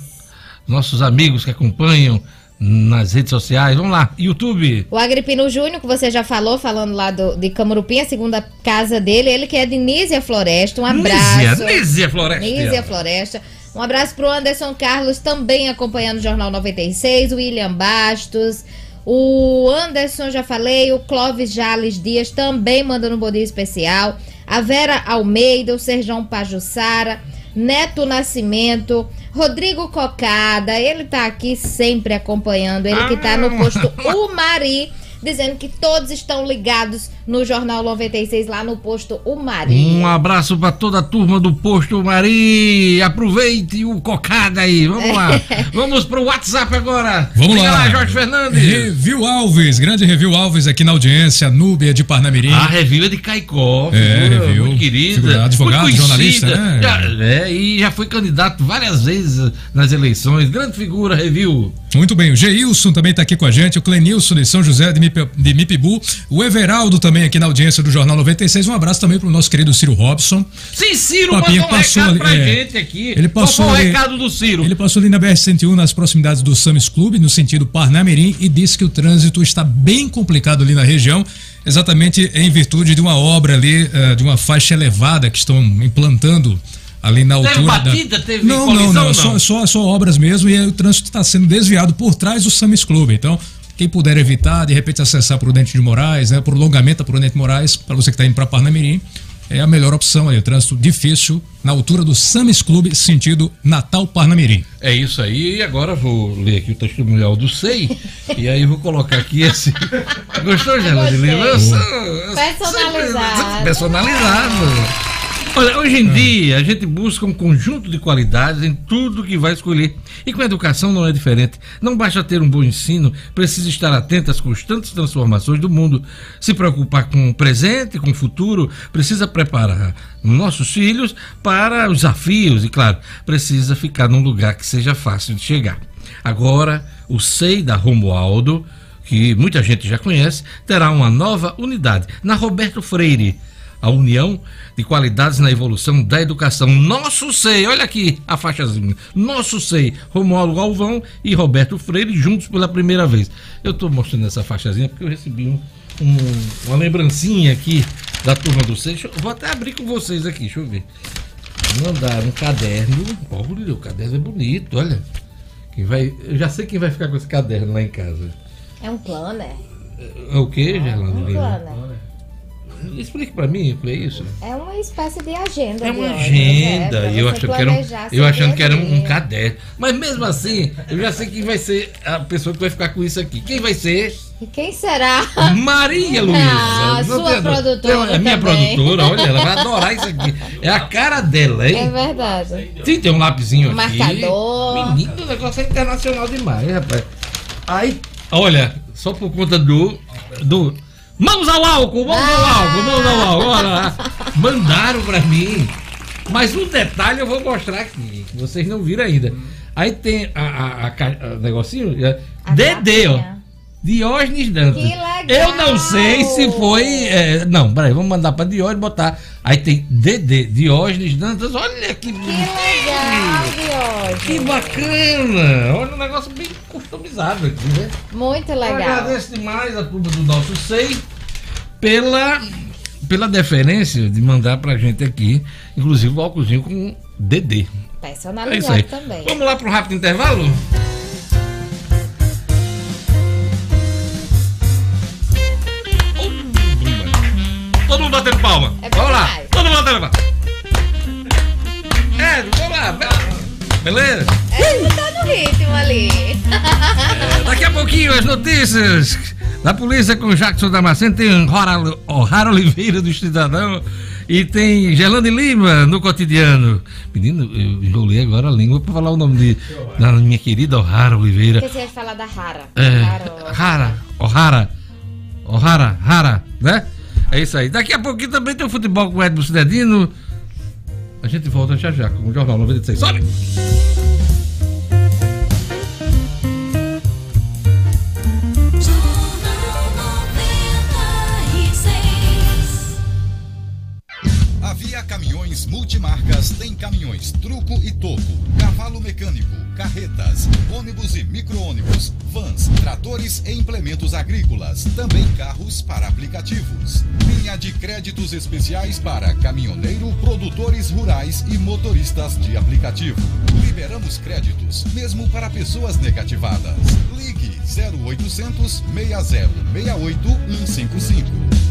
Nossos amigos que acompanham nas redes sociais. Vamos lá, YouTube. O Agripino Júnior, que você já falou, falando lá do, de Camurupim, a segunda casa dele, ele que é de Nízia Floresta. Um abraço. Nízia, Nízia Floresta. Nízia Floresta. Um abraço pro Anderson Carlos, também acompanhando o Jornal 96, o William Bastos, o Anderson, já falei, o Clóvis Jales Dias também mandando um bom dia especial, a Vera Almeida, o Serjão Pajussara, Neto Nascimento, Rodrigo Cocada, ele tá aqui sempre acompanhando, ele que tá no posto Umari, dizendo que todos estão ligados no Jornal 96 lá no posto Umari. Um abraço para toda a turma do Posto Mari. Aproveite o cocada aí. Vamos lá. (laughs) Vamos pro WhatsApp agora. Vamos Liga lá. Jorge Fernandes. Review Alves, grande Review Alves aqui na audiência, Núbia de Parnamirim. A review é de Caicó, É, figura review. muito querida, Figura- advogado, muito jornalista, né? Já- é, e já foi candidato várias vezes nas eleições. Grande figura, review. Muito bem, o Geilson também está aqui com a gente, o Clenilson de São José de, Mip, de Mipibu, o Everaldo também aqui na audiência do Jornal 96. Um abraço também para o nosso querido Ciro Robson. Sim, Ciro mandou um passou recado ali, pra é. gente aqui. Ele passou foi o ali- recado do Ciro? Ele passou ali na BR-101 nas proximidades do Samis Clube, no sentido Parnamirim, e disse que o trânsito está bem complicado ali na região, exatamente em virtude de uma obra ali, eh, de uma faixa elevada que estão implantando ali na Teve altura batida? da... Teve não, colisão, não, não, não? Só, só, só obras mesmo e aí o trânsito está sendo desviado por trás do Samis Clube. Então, quem puder evitar, de repente acessar Prudente de Moraes, né, prolongamento da Prudente de Moraes, para você que está indo para Parnamirim, é a melhor opção aí. O trânsito difícil na altura do Samis Clube, sentido Natal Parnamirim. É isso aí, e agora vou ler aqui o testemunhal do SEI, e aí vou colocar aqui esse. Gostou, Gela de. Lima? Personalizado. sempre- Personalizado. Olha, hoje em dia a gente busca um conjunto de qualidades em tudo que vai escolher. E com a educação não é diferente. Não basta ter um bom ensino, precisa estar atento às constantes transformações do mundo. Se preocupar com o presente, com o futuro, precisa preparar nossos filhos para os desafios e, claro, precisa ficar num lugar que seja fácil de chegar. Agora, o SEI da Romualdo, que muita gente já conhece, terá uma nova unidade na Roberto Freire a união de qualidades na evolução da educação. Nosso SEI, olha aqui a faixazinha. Nosso SEI, Romualdo Galvão e Roberto Freire juntos pela primeira vez. Eu estou mostrando essa faixazinha porque eu recebi um- um- uma lembrancinha aqui da turma do SEI. Eu- vou até abrir com vocês aqui, deixa eu ver. Mandaram um caderno. Olha, o caderno é bonito, olha. Quem vai, eu já sei quem vai ficar com esse caderno lá em casa. É um planner. É o que, Gerlando Um Lima? planner. Explique pra mim o que é isso. É uma espécie de agenda. É uma agenda. né? e eu achando que era um, eu achando que era um, um caderno. Mas mesmo assim, eu já sei quem vai ser a pessoa que vai ficar com isso aqui. Quem vai ser? E quem será? Maria (laughs) Luísa. Ah, Não sua tem- produtora É minha também. produtora, olha, ela vai adorar isso aqui. É a cara dela, É hein? verdade. Sim, tem um lapisinho Um aqui. marcador. Menino, o negócio é internacional demais, rapaz. Aí, olha, só por conta do. do mãos ao álcool, mãos ao Ah. álcool, mãos ao álcool. Olha lá. Mandaram pra mim. Mas um detalhe eu vou mostrar aqui, que vocês não viram ainda. Aí tem a, a, a ca- a negocinho. é, A DD, ó. Diógenes Dantas. Que legal! Eu não sei se foi. é, não, peraí, vamos mandar pra Diógenes botar. Aí tem DD, Diógenes Dantas. Olha que Que legal de que bacana! Olha um negócio bem customizado aqui, né? Muito Eu legal. agradeço demais a turma do nosso SEI pela, pela deferência de mandar pra gente aqui, inclusive o álcoolzinho com DD. É. Personalizado também. Vamos lá para um rápido intervalo? Mundo batendo palma. É vamos lá. Todo mundo batendo palma. É, vamos lá. Beleza? É, tá no ritmo ali. (laughs) Daqui a pouquinho as notícias Da polícia com Jackson Damasceno, tem O'Hara Oliveira do Cidadão e tem Gelane Lima no cotidiano. Menino, eu enrolei agora a língua para falar o nome de, da minha querida O'Hara Oliveira. Esqueci de falar da Rara. É, Rara, Rara, O'Hara, O'Hara, Rara, né? É isso aí. Daqui a pouquinho também tem o futebol com o Edmo Cidadino. A gente volta já já com o Jornal 96. Sobe! Multimarcas tem caminhões truco e toco, cavalo mecânico, carretas, ônibus e micro-ônibus, vans, tratores e implementos agrícolas, também carros para aplicativos. Linha de créditos especiais para caminhoneiro, produtores rurais e motoristas de aplicativo. Liberamos créditos mesmo para pessoas negativadas. Ligue 0800 60 68 155.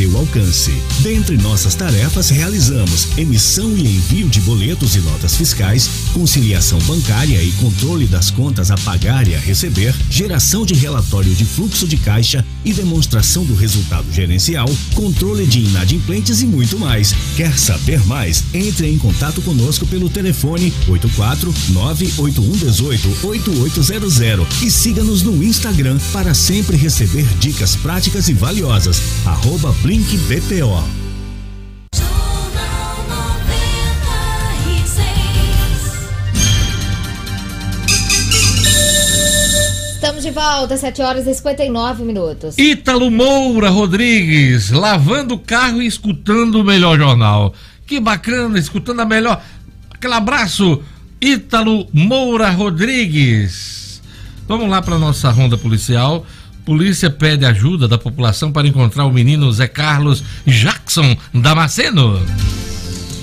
alcance. Dentre nossas tarefas, realizamos emissão e envio de boletos e notas fiscais, conciliação bancária e controle das contas a pagar e a receber, geração de relatório de fluxo de caixa e demonstração do resultado gerencial, controle de inadimplentes e muito mais. Quer saber mais? Entre em contato conosco pelo telefone 84 98118 8800 e siga-nos no Instagram para sempre receber dicas práticas e valiosas. Arroba Blink BPO. Estamos de volta, 7 horas e 59 minutos. Ítalo Moura Rodrigues, lavando o carro e escutando o melhor jornal. Que bacana, escutando a melhor. Aquele abraço, Ítalo Moura Rodrigues. Vamos lá para nossa ronda policial. Polícia pede ajuda da população para encontrar o menino Zé Carlos Jackson Damasceno.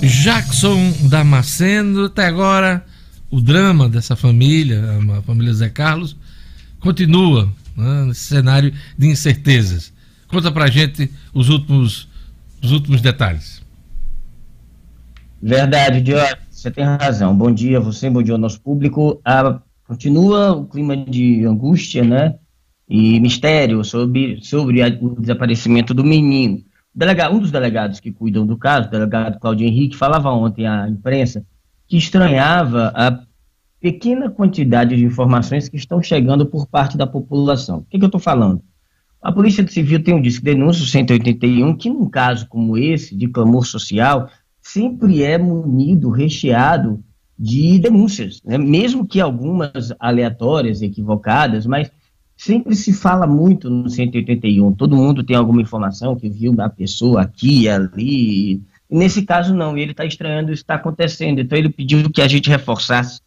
Jackson Damasceno, até agora o drama dessa família, a família Zé Carlos, continua né, nesse cenário de incertezas. Conta pra gente os últimos, os últimos detalhes. Verdade, Diogo, você tem razão. Bom dia você, bom dia ao nosso público. Ah, continua o clima de angústia, né? E mistério sobre, sobre a, o desaparecimento do menino. Delegado, um dos delegados que cuidam do caso, o delegado Claudio Henrique, falava ontem à imprensa que estranhava a pequena quantidade de informações que estão chegando por parte da população. O que, que eu estou falando? A Polícia Civil tem um disco denúncio 181 que, num caso como esse, de clamor social, sempre é munido, recheado de denúncias, né? mesmo que algumas aleatórias, equivocadas, mas sempre se fala muito no 181. Todo mundo tem alguma informação que viu a pessoa aqui e ali. Nesse caso, não. Ele está estranhando isso está acontecendo. Então, ele pediu que a gente reforçasse,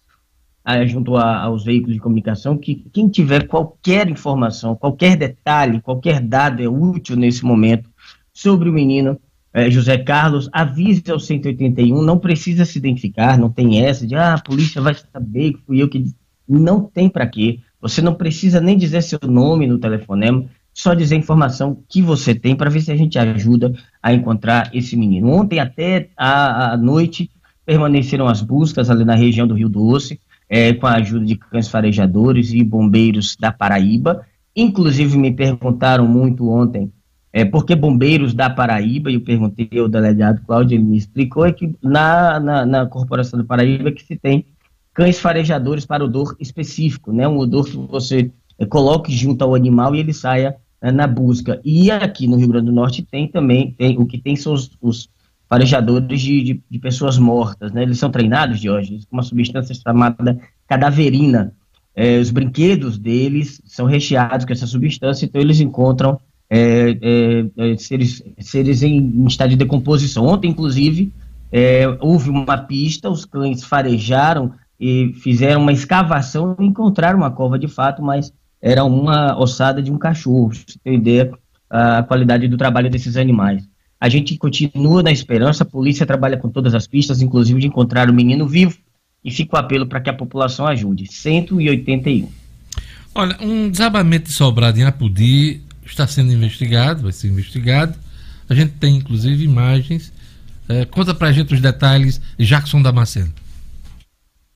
ah, junto a, aos veículos de comunicação, que quem tiver qualquer informação, qualquer detalhe, qualquer dado é útil nesse momento sobre o menino eh, José Carlos, avise ao 181. Não precisa se identificar, não tem essa de, ah, a polícia vai saber que fui eu que. Não tem para quê. Você não precisa nem dizer seu nome no telefonema. só dizer a informação que você tem para ver se a gente ajuda a encontrar esse menino. Ontem até a noite permaneceram as buscas ali na região do Rio Doce, é, com a ajuda de cães farejadores e bombeiros da Paraíba. Inclusive me perguntaram muito ontem é, por que bombeiros da Paraíba, e eu perguntei ao delegado Cláudio, ele me explicou, é que na, na, na Corporação da Paraíba que se tem cães farejadores para odor específico, né? Um odor que você é, coloque junto ao animal e ele saia é, na busca. E aqui no Rio Grande do Norte tem também, tem, o que tem são os, os farejadores de, de, de, pessoas mortas, né? Eles são treinados, Jorge, com uma substância chamada cadaverina. É, os brinquedos deles são recheados com essa substância, então eles encontram é, é, seres, seres em, estado de decomposição. Ontem, inclusive, houve uma pista, os cães farejaram e fizeram uma escavação e encontraram uma cova de fato, mas era uma ossada de um cachorro, você ideia a qualidade do trabalho desses animais. A gente continua na esperança, a polícia trabalha com todas as pistas, inclusive de encontrar o menino vivo, e fica o apelo para que a população ajude. 181. Olha, um desabamento de sobrado em Apudi está sendo investigado, vai ser investigado. A gente tem inclusive imagens. É, conta pra gente os detalhes, Jackson Damasceno.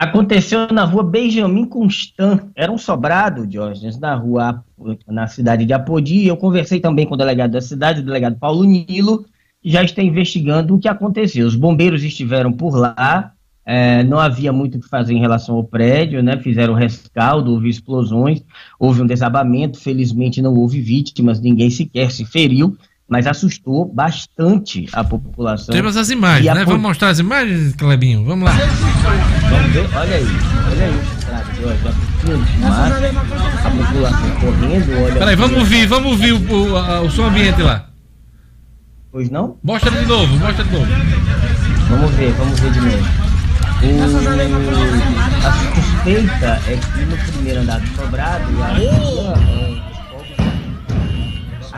Aconteceu na rua Benjamin Constant, era um sobrado, Diógenes, na rua, na cidade de Apodi. Eu conversei também com o delegado da cidade, o delegado Paulo Nilo, que já está investigando o que aconteceu. Os bombeiros estiveram por lá, é, não havia muito o que fazer em relação ao prédio, né? Fizeram rescaldo, houve explosões, houve um desabamento, felizmente não houve vítimas, ninguém sequer se feriu, mas assustou bastante a população. Temos as imagens, né? Vamos mostrar as imagens, Clebinho? Vamos lá. Vamos ver, olha aí, olha aí, a população correndo, olha. Peraí, vamos ouvir, vamos ouvir o, o, o som ambiente lá. Pois não? Mostra de novo, mostra de novo. Vamos ver, vamos ver de novo. O, a suspeita é que no primeiro andar do sobrado é,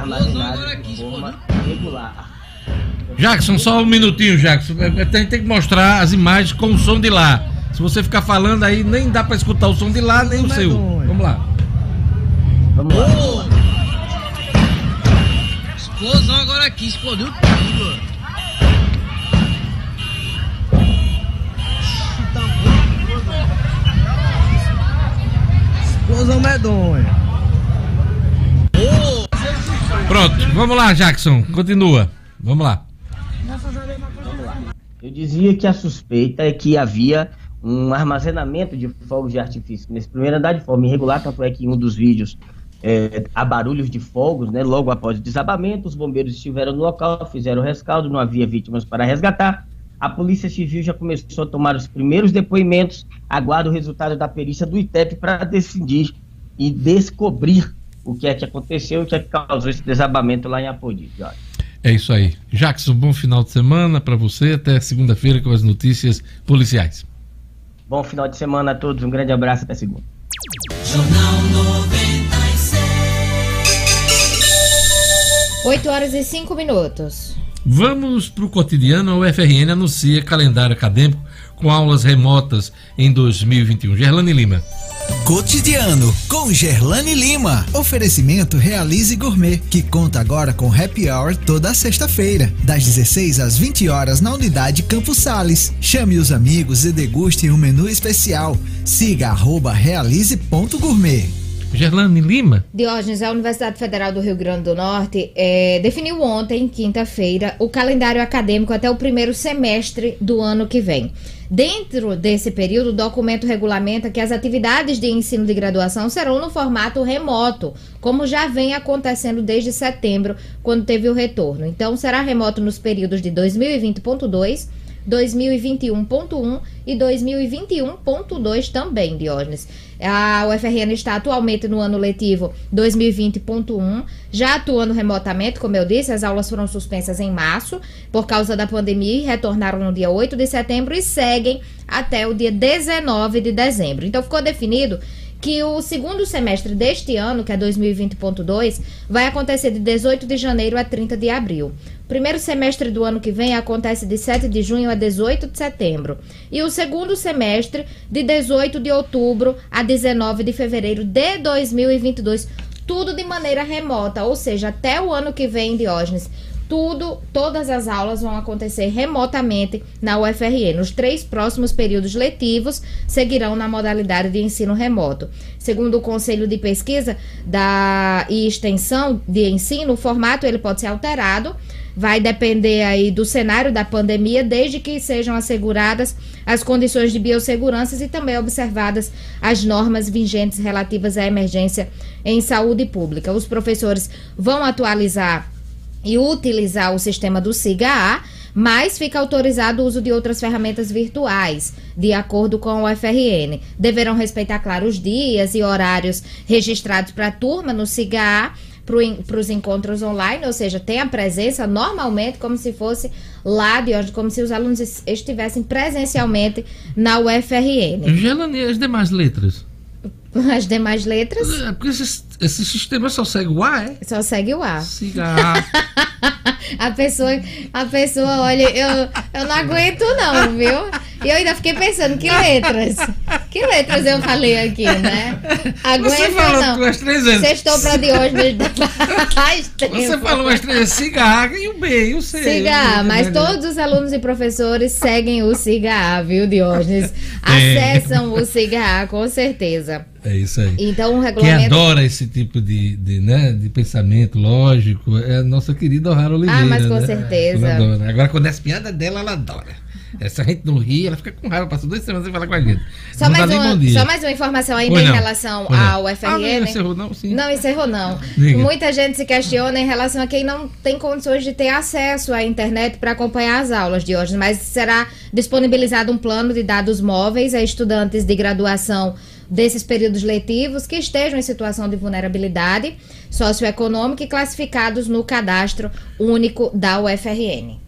armazenado de forma regular. Jackson, só um minutinho, Jackson. É, é, tem, tem que mostrar as imagens com o som de lá. Se você ficar falando aí, nem dá pra escutar o som de lá, nem o seu. Vamos lá. Vamos lá. Explosão agora aqui, explodiu tudo. Explosão medonha. Pronto, vamos lá, Jackson. Continua. Vamos lá. Eu dizia que a suspeita é que havia um armazenamento de fogos de artifício nesse primeiro andar de forma irregular, tanto é que em um dos vídeos é, há barulhos de fogos, né? Logo após o desabamento, os bombeiros estiveram no local, fizeram o rescaldo, não havia vítimas para resgatar. A Polícia Civil já começou a tomar os primeiros depoimentos, aguarda o resultado da perícia do ITEP para decidir e descobrir o que é que aconteceu e o que é que causou esse desabamento lá em Apodi. É isso aí. Jackson, bom final de semana para você. Até segunda-feira com as notícias policiais. Bom final de semana a todos. Um grande abraço até segunda. Jornal 96. 8 horas e 5 minutos. Vamos para o cotidiano. A UFRN anuncia calendário acadêmico com aulas remotas em 2021. Gerlane Lima. Cotidiano com Gerlane Lima. Oferecimento Realize Gourmet, que conta agora com happy hour toda sexta-feira, das 16 às 20 horas na unidade Campos Sales. Chame os amigos e deguste um menu especial. Siga arroba realize.gourmet. Gerlane Lima. Diógenes, a Universidade Federal do Rio Grande do Norte é, definiu ontem, quinta-feira, o calendário acadêmico até o primeiro semestre do ano que vem. Dentro desse período, o documento regulamenta que as atividades de ensino de graduação serão no formato remoto, como já vem acontecendo desde setembro, quando teve o retorno. Então, será remoto nos períodos de 2020.2 2021.1 e 2021.2 também, Diógenes. A UFRN está atualmente no ano letivo 2020.1, já atuando remotamente, como eu disse, as aulas foram suspensas em março por causa da pandemia e retornaram no dia 8 de setembro e seguem até o dia 19 de dezembro. Então ficou definido que o segundo semestre deste ano, que é 2020.2, vai acontecer de 18 de janeiro a 30 de abril. Primeiro semestre do ano que vem acontece de 7 de junho a 18 de setembro. E o segundo semestre, de 18 de outubro a 19 de fevereiro de 2022. tudo de maneira remota, ou seja, até o ano que vem, Diógenes, tudo, todas as aulas vão acontecer remotamente na UFRN. Os três próximos períodos letivos seguirão na modalidade de ensino remoto. Segundo o Conselho de Pesquisa da e Extensão de Ensino, o formato ele pode ser alterado vai depender aí do cenário da pandemia, desde que sejam asseguradas as condições de biossegurança e também observadas as normas vigentes relativas à emergência em saúde pública. Os professores vão atualizar e utilizar o sistema do SIGA-A, mas fica autorizado o uso de outras ferramentas virtuais, de acordo com o FRN. Deverão respeitar, claro, os dias e horários registrados para a turma no SIGA-A para os encontros online, ou seja, tem a presença normalmente como se fosse lá de hoje, como se os alunos estivessem presencialmente na UFRN. Gelane, as demais letras? (laughs) As demais letras? É, porque esse sistema só segue o A, é? Só segue o A. Siga A. (laughs) a pessoa, a pessoa, olha, eu, eu não aguento não, viu? E eu ainda fiquei pensando, que letras? Que letras eu falei aqui, né? Aguenta Você falou não. umas três vezes. Sextou pra de hoje. Você falou umas três vezes, cigarra e o B, eu sei. Cigarra, mas todos os alunos e professores seguem o cigarra, viu, Diógenes? Acessam o cigarra, com certeza. É isso aí. Então o regulamento. Quem adora esse tipo de, de, né, de pensamento lógico é a nossa querida O'Hara Oliveira. Ah, mas com né? certeza. Agora, quando é as piadas dela, ela adora. Se a gente não ri, ela fica com raiva, passa duas semanas sem falar com a gente. Só, mais uma, só mais uma informação ainda em relação ao FRN. Ah, não encerrou, não? Sim. Não encerrou, não. Diga. Muita gente se questiona em relação a quem não tem condições de ter acesso à internet para acompanhar as aulas de hoje, mas será disponibilizado um plano de dados móveis a estudantes de graduação desses períodos letivos que estejam em situação de vulnerabilidade socioeconômica e classificados no cadastro único da UFRN.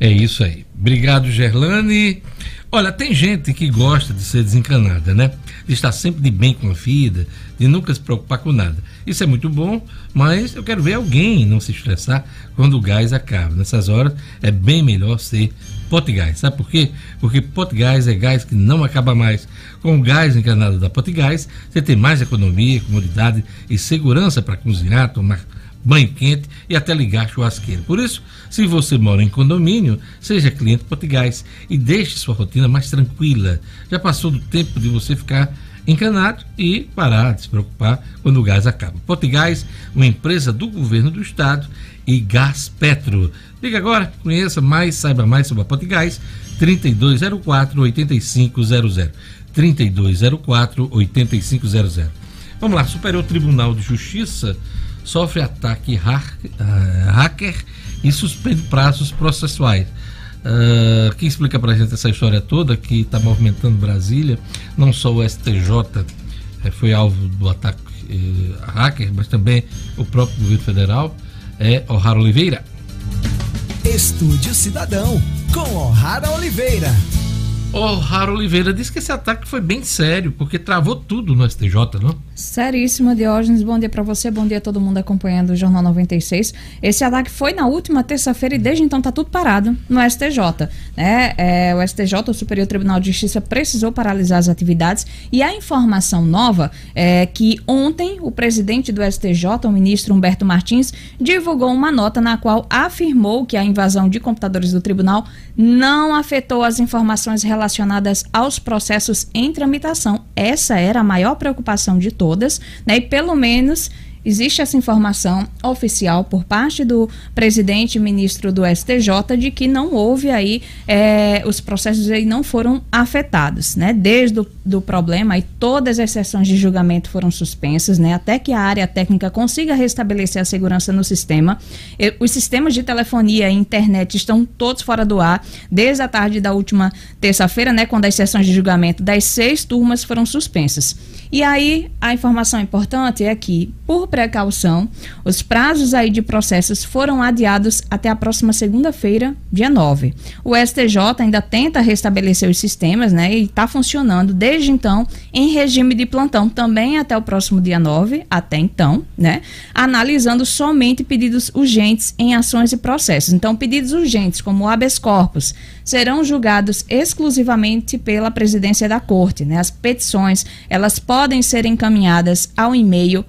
É isso aí. Obrigado, Gerlane. Olha, tem gente que gosta de ser desencanada, né? De estar sempre de bem com a vida, de nunca se preocupar com nada. Isso é muito bom, mas eu quero ver alguém não se estressar quando o gás acaba. Nessas horas é bem melhor ser Potigás. Sabe por quê? Porque Potigás é gás que não acaba mais. Com o gás encanado da Potigás, você tem mais economia, comodidade e segurança para cozinhar, tomar banho quente e até ligar churrasqueira. Por isso, se você mora em condomínio, seja cliente Potigás e deixe sua rotina mais tranquila. Já passou do tempo de você ficar encanado e parar de se preocupar quando o gás acaba. Potigás, uma empresa do governo do estado e Gás Petro. Liga agora, conheça mais, saiba mais sobre a Potigás, 3204 8500. 3204 8500. Vamos lá, Superior Tribunal de Justiça sofre ataque uh, hacker e suspende prazos processuais. Uh, quem explica para a gente essa história toda que está movimentando Brasília, não só o STJ eh, foi alvo do ataque hacker, mas também o próprio governo federal, é O'Hara Oliveira. Estúdio Cidadão, com O'Hara Oliveira. O'Hara Oliveira disse que esse ataque foi bem sério, porque travou tudo no STJ, não? Seríssimo, Diógenes. Bom dia para você, bom dia a todo mundo acompanhando o Jornal 96. Esse ataque foi na última terça-feira e desde então está tudo parado no STJ. Né? É, o STJ, o Superior Tribunal de Justiça, precisou paralisar as atividades e a informação nova é que ontem o presidente do STJ, o ministro Humberto Martins, divulgou uma nota na qual afirmou que a invasão de computadores do tribunal não afetou as informações relacionadas aos processos em tramitação. Essa era a maior preocupação de todas, né? E pelo menos existe essa informação oficial por parte do presidente e ministro do STJ de que não houve aí, é, os processos aí não foram afetados, né? Desde o do problema e todas as sessões de julgamento foram suspensas, né? Até que a área técnica consiga restabelecer a segurança no sistema. E, os sistemas de telefonia e internet estão todos fora do ar desde a tarde da última terça-feira, né? Quando as sessões de julgamento das seis turmas foram suspensas. E aí, a informação importante é que, por precaução, os prazos aí de processos foram adiados até a próxima segunda-feira, dia 9. O STJ ainda tenta restabelecer os sistemas, né? E está funcionando desde então em regime de plantão também até o próximo dia 9, até então, né? Analisando somente pedidos urgentes em ações e processos. Então, pedidos urgentes, como habeas corpus, serão julgados exclusivamente pela presidência da corte, né? As petições, elas podem ser encaminhadas ao e-mail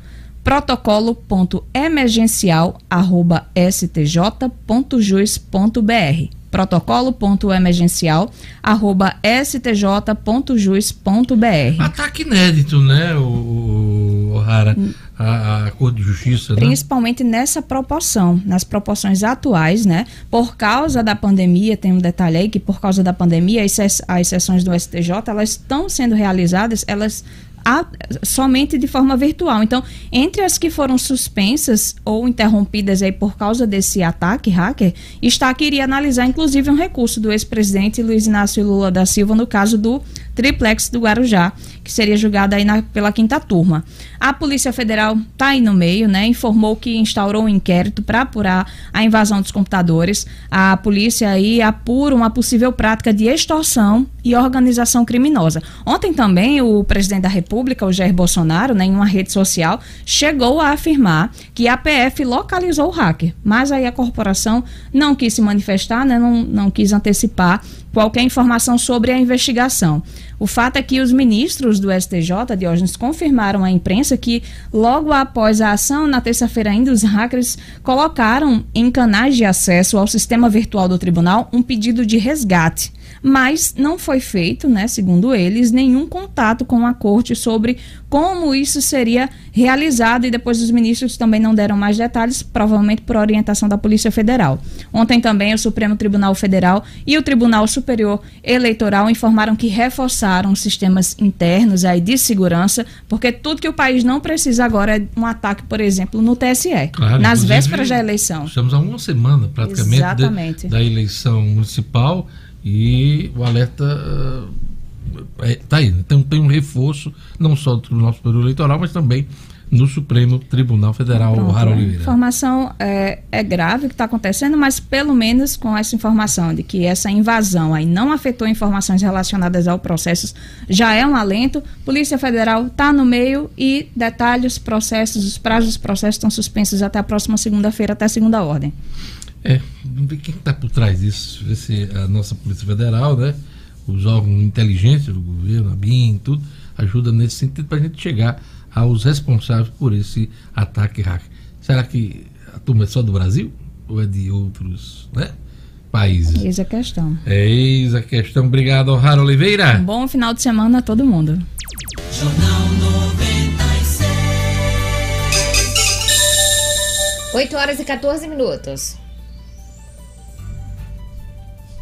protocolo.emergencial@stj.jus.br protocolo.emergencial@stj.jus.br Ataque inédito, né, o, o Rara, a, a Corte de Justiça, né? Principalmente nessa proporção, nas proporções atuais, né? Por causa da pandemia, tem um detalhe aí que por causa da pandemia, as, ses- as sessões do STJ, elas estão sendo realizadas, elas a- somente de forma virtual. Então, entre as que foram suspensas ou interrompidas aí por causa desse ataque hacker, está que iria analisar inclusive um recurso do ex-presidente Luiz Inácio Lula da Silva no caso do triplex do Guarujá, que seria julgado aí na- pela quinta turma. A Polícia Federal está aí no meio, né? Informou que instaurou um inquérito para apurar a invasão dos computadores. A polícia aí apura uma possível prática de extorsão e organização criminosa. Ontem também o presidente da República, o Jair Bolsonaro, né, em uma rede social, chegou a afirmar que a PF localizou o hacker, mas aí a corporação não quis se manifestar, né, não, não quis antecipar qualquer informação sobre a investigação. O fato é que os ministros do STJ, Diógenes, confirmaram à imprensa que, logo após a ação, na terça-feira ainda, os hackers colocaram em canais de acesso ao sistema virtual do tribunal um pedido de resgate. Mas não foi feito, né, segundo eles, nenhum contato com a corte sobre como isso seria realizado e depois os ministros também não deram mais detalhes, provavelmente por orientação da Polícia Federal. Ontem também o Supremo Tribunal Federal e o Tribunal Superior Eleitoral informaram que reforçaram os sistemas internos aí de segurança, porque tudo que o país não precisa agora é um ataque, por exemplo, no TSE, Claro, nas vésperas da eleição. Estamos a uma semana praticamente. Da, eleição municipal e o alerta está aí. né? Então tem um reforço, não só do Tribunal Superior Eleitoral, mas também no Supremo Tribunal Federal, Pronto, a Oliveira. informação é, é grave o que está acontecendo, mas pelo menos com essa informação de que essa invasão aí não afetou informações relacionadas ao processo, já é um alento. Polícia Federal está no meio e detalhe, os processos, os prazos dos processos estão suspensos até a próxima segunda-feira, até segunda ordem. É, vamos ver quem está por trás disso. Ver se a nossa Polícia Federal, né? Os órgãos inteligentes do governo, a BIM, tudo, ajuda nesse sentido para a gente chegar aos responsáveis por esse ataque hacker. Será que a turma é só do Brasil? Ou é de outros né, países? Eis a questão. Eis a questão. Obrigado, Rara Oliveira. Um bom final de semana a todo mundo. Jornal 96. 8 horas e 14 minutos.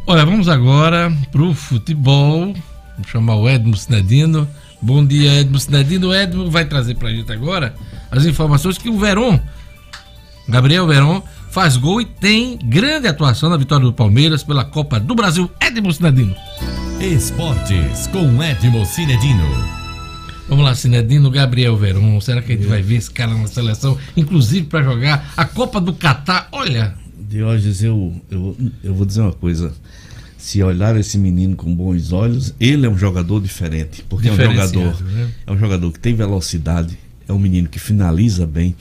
Olha, vamos agora pro futebol. Vou chamar o Edmo Sinedino. Bom dia, Edmo Sinedino. O Edmo vai trazer pra gente agora as informações que o Veron, Gabriel Veron, faz gol e tem grande atuação na vitória do Palmeiras pela Copa do Brasil. Edmo Sinedino. Esportes com Edmo Cinedino. Vamos lá, Sinedino, Gabriel Veron. Será que a gente vai ver esse cara na seleção, inclusive para jogar a Copa do Catar? Olha, Diógenes, eu, eu, eu vou dizer uma coisa. Se olhar esse menino com bons olhos, ele é um jogador diferente. Porque é um jogador. né? É um jogador que tem velocidade, é um menino que finaliza bem,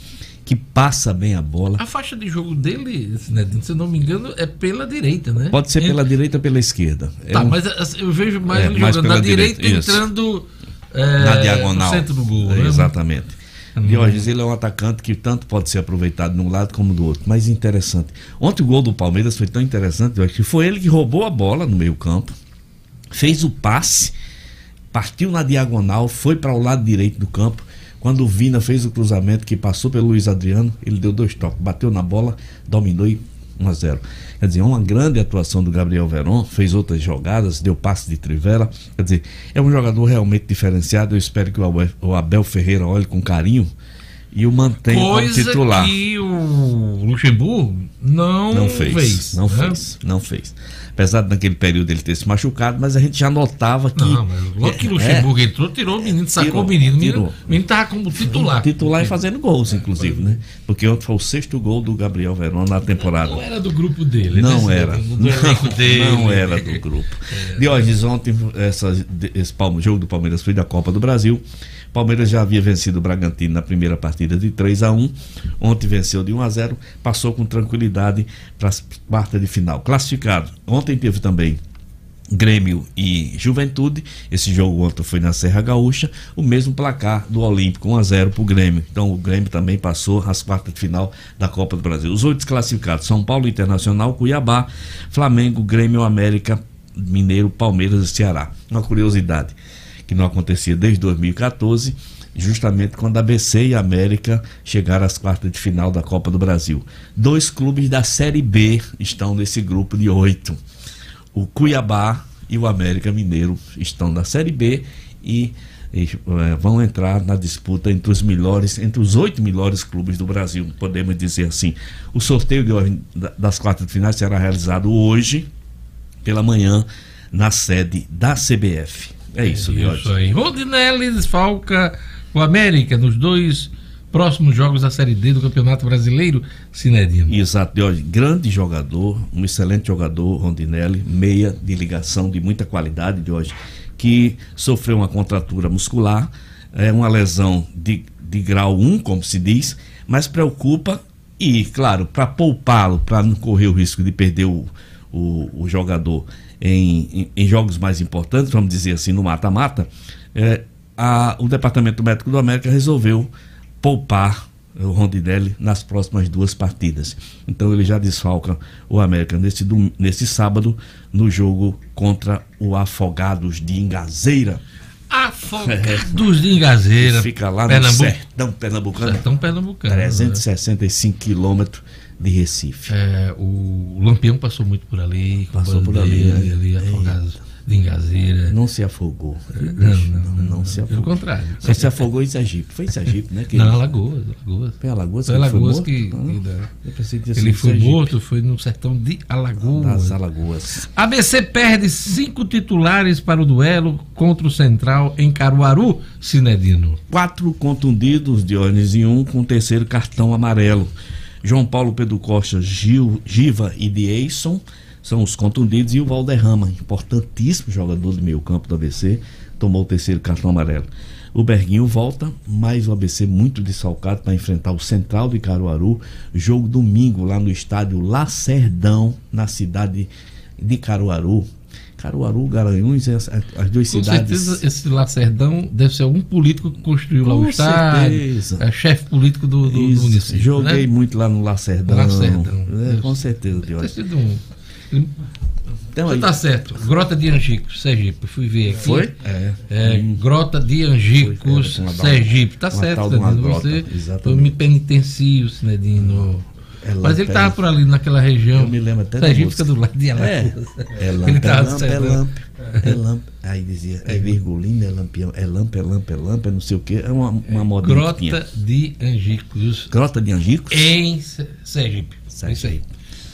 que passa bem a bola. a faixa de jogo dele, Sinedino, se eu não me engano, é pela direita, né? Pode ser Entre- pela direita ou pela esquerda. É Tá, um- mas assim, eu vejo mais É, ele mais jogando na direita, direita, entrando é, na diagonal. no centro do gol. É, né? Exatamente. Hum. Diógenes, ele é um atacante que tanto pode ser aproveitado de um lado como do outro. Mas interessante. Ontem o gol do Palmeiras foi tão interessante, Diógenes, que foi ele que roubou a bola no meio-campo, fez o passe, partiu na diagonal, foi para o lado direito do campo. Quando o Vina fez o cruzamento que passou pelo Luiz Adriano, ele deu dois toques, bateu na bola, dominou e 1 a 0. Quer dizer, uma grande atuação do Gabriel Veron, fez outras jogadas, deu passe de trivela. Quer dizer, é um jogador realmente diferenciado. Eu espero que o Abel, Ferreira olhe com carinho e o mantenha como Coisa titular. que o Luxemburgo não, Não fez, não né? fez, não fez. Apesar de naquele período ele ter se machucado, mas a gente já notava que. Não, mas logo que o É, Luxemburgo entrou, tirou o menino, sacou Tirou, o menino. O menino, tirou. o menino tava como titular. Titular e fazendo gols, inclusive, né? Porque ontem foi o sexto gol do Gabriel Verón na temporada. Não era do grupo dele. Não né? era. Do elenco Não, dele. não era do grupo. (laughs) Diógenes, ontem essa, esse Palme- jogo do Palmeiras foi da Copa do Brasil. Palmeiras já havia vencido o Bragantino na primeira partida de 3 a 1 Ontem venceu de 1 a 0 passou com tranquilidade para as quartas de final. Classificado. Ontem teve também Grêmio e Juventude. Esse jogo ontem foi na Serra Gaúcha. O mesmo placar do Olímpico, 1 a 0 para o Grêmio. Então o Grêmio também passou às quartas de final da Copa do Brasil. Os oito classificados: São Paulo Internacional, Cuiabá, Flamengo, Grêmio, América, Mineiro, Palmeiras e Ceará. Uma curiosidade que não acontecia desde 2014 justamente quando a ABC e América chegaram às quartas de final da Copa do Brasil. Dois clubes da Série B estão nesse grupo de oito. O Cuiabá e o América Mineiro estão na Série B e, e, eh, vão entrar na disputa entre os melhores, entre os oito melhores clubes do Brasil, podemos dizer assim. O sorteio de hoje, das quartas de final será realizado hoje, pela manhã, na sede da CBF. É isso, Diógenes. Isso aí. Rondinelli desfalca o América nos dois próximos jogos da Série D do Campeonato Brasileiro, Sinedino. Exato, Diógenes. grande jogador, um excelente jogador, Rondinelli, meia de ligação de muita qualidade, Diógenes, que sofreu uma contratura muscular, é uma lesão de, de grau 1, como se diz, mas preocupa e, claro, para poupá-lo, para não correr o risco de perder o, o, o jogador em, em, em jogos mais importantes, vamos dizer assim, no mata-mata, é, o Departamento Médico do América resolveu poupar o Rondinelli nas próximas duas partidas. Então ele já desfalca o América nesse, dom- nesse sábado no jogo contra o Afogados de Ingazeira. Afogados de Ingazeira. Que Fica lá Pernambuco. no sertão pernambucano. Sertão pernambucano. 365 quilômetros de Recife. É, o Lampião passou muito por ali. Passou por ali, né? ali Afogados de Ingazeira. Não se afogou. Não, não, não, se afogou. Pelo contrário. Só se afogou em Sergipe. Foi em Sergipe, né? Não, Alagoas. Alagoas. Foi Alagoas Foi que ele foi Alagoas morto? que. Ah, ele foi Sergipe. morto, foi no sertão de Alagoas. Das Alagoas. ABC perde cinco titulares para o duelo contra o Central em Caruaru, Sinedino. Quatro contundidos, Dionísio, e um com terceiro cartão amarelo. João Paulo Pedro Costa, Gil, Giva e Dieison são os contundidos e o Valderrama, importantíssimo jogador do meio campo do ABC, tomou o terceiro cartão amarelo. O Berguinho volta, mas o ABC muito desfalcado para enfrentar o Central de Caruaru. Jogo domingo lá no estádio Lacerdão, na cidade de Caruaru. Caruaru, Garanhuns, as, as duas Com cidades. certeza esse Lacerdão deve ser algum político que construiu lá Com o estádio. certeza. É chefe político do, do, do município. Joguei né? muito lá no Lacerdão. Lacerdão. É, com certeza, Deve ter Diogo. sido um. Então, Você aí- tá certo. Grota de Angicos, Sergipe. Fui ver aqui. Foi? É. É, Hum. Grota de Angicos, Foi, é, Sergipe. Tá uma certo, grota, Você exatamente. eu me penitencio, Sinedino. É Mas ele lampe, tava é. por ali naquela região. Eu me lembro até Sergipe fica do lado de É, Alagoas. é Ele lampe, é tava lampe, é certo. lampe, é (laughs) lampe. Aí dizia, é virgulina, é lampião, é lampe, é lampe, é lampe, é não sei o que. É uma, uma moda que Grota tinha. de Angicos. Grota de Angicos? Em Se- Sergipe. É isso aí.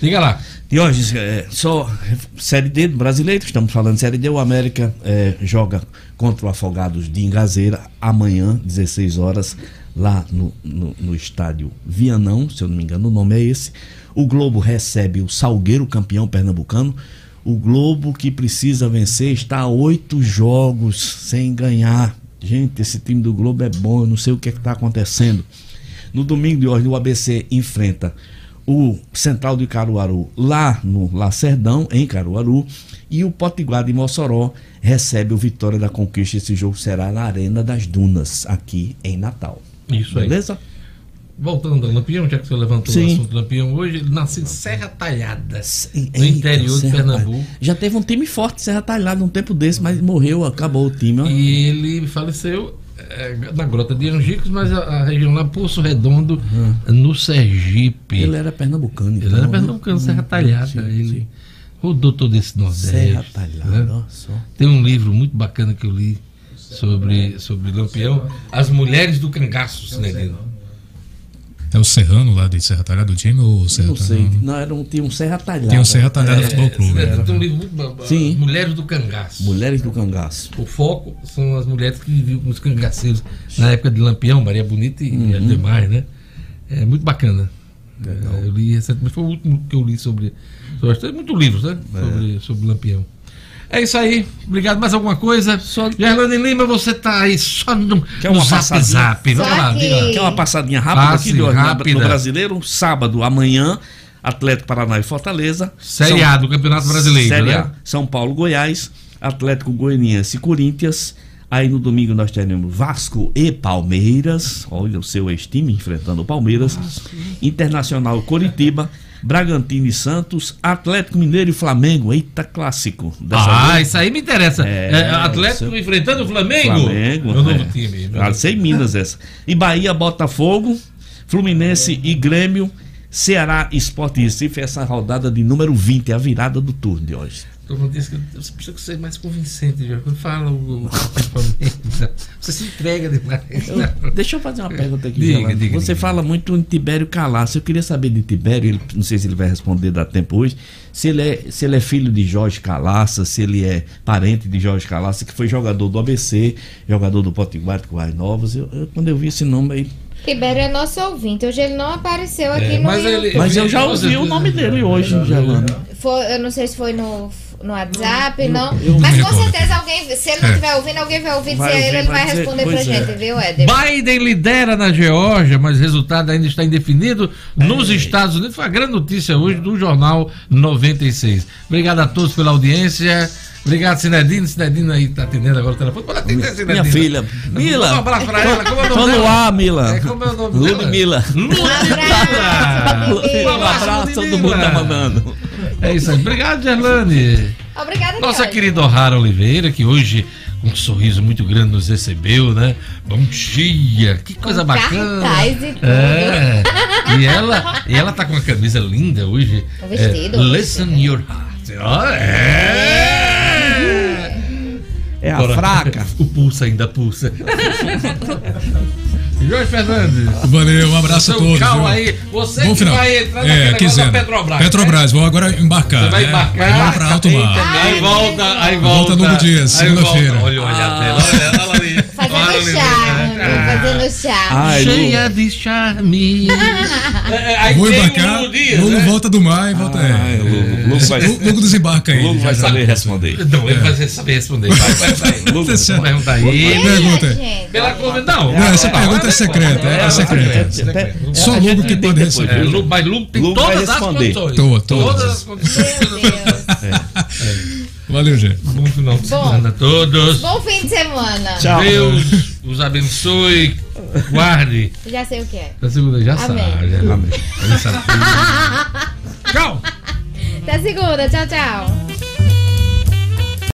Diga lá. Diógenes, é, só Série D brasileiro, estamos falando de Série D, o América é, joga contra o Afogados de Ingazeira amanhã, 16 horas, lá no, no, no estádio Vianão, se eu não me engano, o nome é esse. O Globo recebe o Salgueiro, campeão pernambucano. O Globo que precisa vencer está a oito jogos sem ganhar. Gente, esse time do Globo é bom, eu não sei o que é está acontecendo. No domingo de hoje, o ABC enfrenta o Central de Caruaru lá no Lacerdão, em Caruaru, e o Potiguar de Mossoró recebe o Vitória da Conquista. Esse jogo será na Arena das Dunas, aqui em Natal. Isso aí. Beleza? Voltando ao Lampião, já que você levantou Sim. o assunto do Lampião, hoje ele nasceu em Serra Talhada, no interior de Serra Pernambuco. Talhada. Já teve um time forte, Serra Talhada, um tempo desse, mas morreu, acabou o time. ó. E ele faleceu é, na Grota de Angicos, mas a, a região lá, Poço Redondo, no Sergipe. Ele era pernambucano. Ele então, era né? pernambucano, Serra Hum, Talhada. sim, ele sim. rodou todo esse Nordeste. Serra Talhada, né? ó, só. Tem um livro muito bacana que eu li sobre, sobre Lampião, As Mulheres do Cangaço, Sinedino. É o Serrano lá de Serra Talhada, do time ou o Serra Não sei, não, era um, tinha um Serra Talhada. Tem um Serra Talhada É, Futebol Clube. É, né? tem um livro muito bom, Sim. Mulheres do Cangaço. Mulheres do Cangaço. O foco são as mulheres que viviam com os cangaceiros na época de Lampião, Maria Bonita e Uhum. as demais, né? É muito bacana. É, eu li recentemente, foi o último que eu li sobre. sobre tem muitos livros, né? É. Sobre, sobre Lampião. É isso aí. Obrigado. Mais alguma coisa? Só... Gerlane Lima, você tá aí só no, Quer no uma zap passadinha? zap. Vamos lá, diga. Quer uma passadinha rápida Passe aqui do, rápida. no brasileiro? Sábado, amanhã, Atlético Paraná e Fortaleza. Série A do Campeonato Brasileiro, Série né? A. São Paulo, Goiás, Atlético Goianiense e Corinthians. Aí no domingo nós teremos Vasco e Palmeiras. Olha o seu ex-time enfrentando o Palmeiras. Internacional Coritiba, Bragantino e Santos, Atlético Mineiro e Flamengo. Eita, clássico. Dessa Ah, vez- isso aí me interessa. É, É, Atlético seu- enfrentando o Flamengo. Flamengo. Meu novo é. time. meu Ah, novo sei Minas essa. E Bahia, Botafogo, Fluminense e Grêmio, Ceará, Esporte Recife. Essa rodada de número 20, é a virada do turno de hoje. Diz que você precisa ser mais convincente, Jorge. Quando fala o, você se entrega demais. Eu- deixa eu fazer uma pergunta aqui. Diga, diga, Você diga. fala muito em Tibério Calaço. Eu queria saber de Tibério, ele- não sei se ele vai responder dá tempo hoje, se ele, é, se ele é filho de Jorge Calaça, se ele é parente de Jorge Calaça, que foi jogador do ABC, jogador do Potiguar com as Novas. Eu, eu- quando eu vi esse nome aí. Tibério é nosso ouvinte. Hoje ele não apareceu aqui É, no mas ele- Mas eu já ouvi o nome dele hoje, Gerlane. Foi, eu não sei se foi no, no WhatsApp, não. eu Mas me com recordo. certeza alguém, se ele não É. estiver ouvindo, alguém vai ouvir Vai dizer ouvir, ele, ele vai dizer, responder pra é. gente, viu, Éder? Biden lidera na Geórgia, mas o resultado ainda está indefinido nos Estados Unidos. Foi a grande notícia hoje do Jornal 96. Obrigado a todos pela audiência. Obrigado, Sinedino. Sinedino aí está atendendo agora o telefone. Pode atender, Sinedino. Minha filha. Mila. Um abraço pra ela. Como é o nome Tô no dela? ar, Mila. É, como é o nome dela? Ludmila. Um abraço, todo mundo tá mandando. É isso aí. Obrigado, Gerlane. Obrigada, Nossa Jorge. querida O'Hara Oliveira, que hoje com um sorriso muito grande nos recebeu, né? Bom dia, que coisa bacana. cartaz e tudo. É. E ela, e ela tá com uma camisa linda hoje. Um vestido, É, Listen your heart. Ó, é. É a Agora, fraca. (laughs) O pulso ainda pulsa. (laughs) Jorge Fernandes. Valeu, um abraço a todos. cal viu? aí, você Bom que final. vai entrar é, da Petrobras, Petrobras, vou agora embarcar. Você vai né? embarcar? Vamos pra alto mar. Aí volta, aí volta. Volta no outro dia, segunda-feira. Olha, olha a tela, olha, olha ali. Fazendo charme, fazendo charme. Ai, Cheia de charme. (laughs) aí Vou tem o embarcar, Lulu Dias, Lulu né? volta do mar e volta. é, Lulu, Lulu vai- Lulu desembarca aí. Lulu vai já, já. saber responder. Não, ele vai saber responder. Vai, vai, vai. (laughs) Lulu, Vamos perguntar aí. Pergunta aí. Pela não. Não, essa pergunta é secreta, é, secreta. Só A Lulu gente que tem pode. É, Lu, mas Lu tem todas as responder. condições. Todas as condições. Valeu, gente. Bom final de Bom. semana a todos. Bom fim de semana. Deus os abençoe. Guarde. Já sei o que é. Da segunda já Amém. sabe. já- Ele sabe. (laughs) Tchau. Até segunda. Tchau, tchau.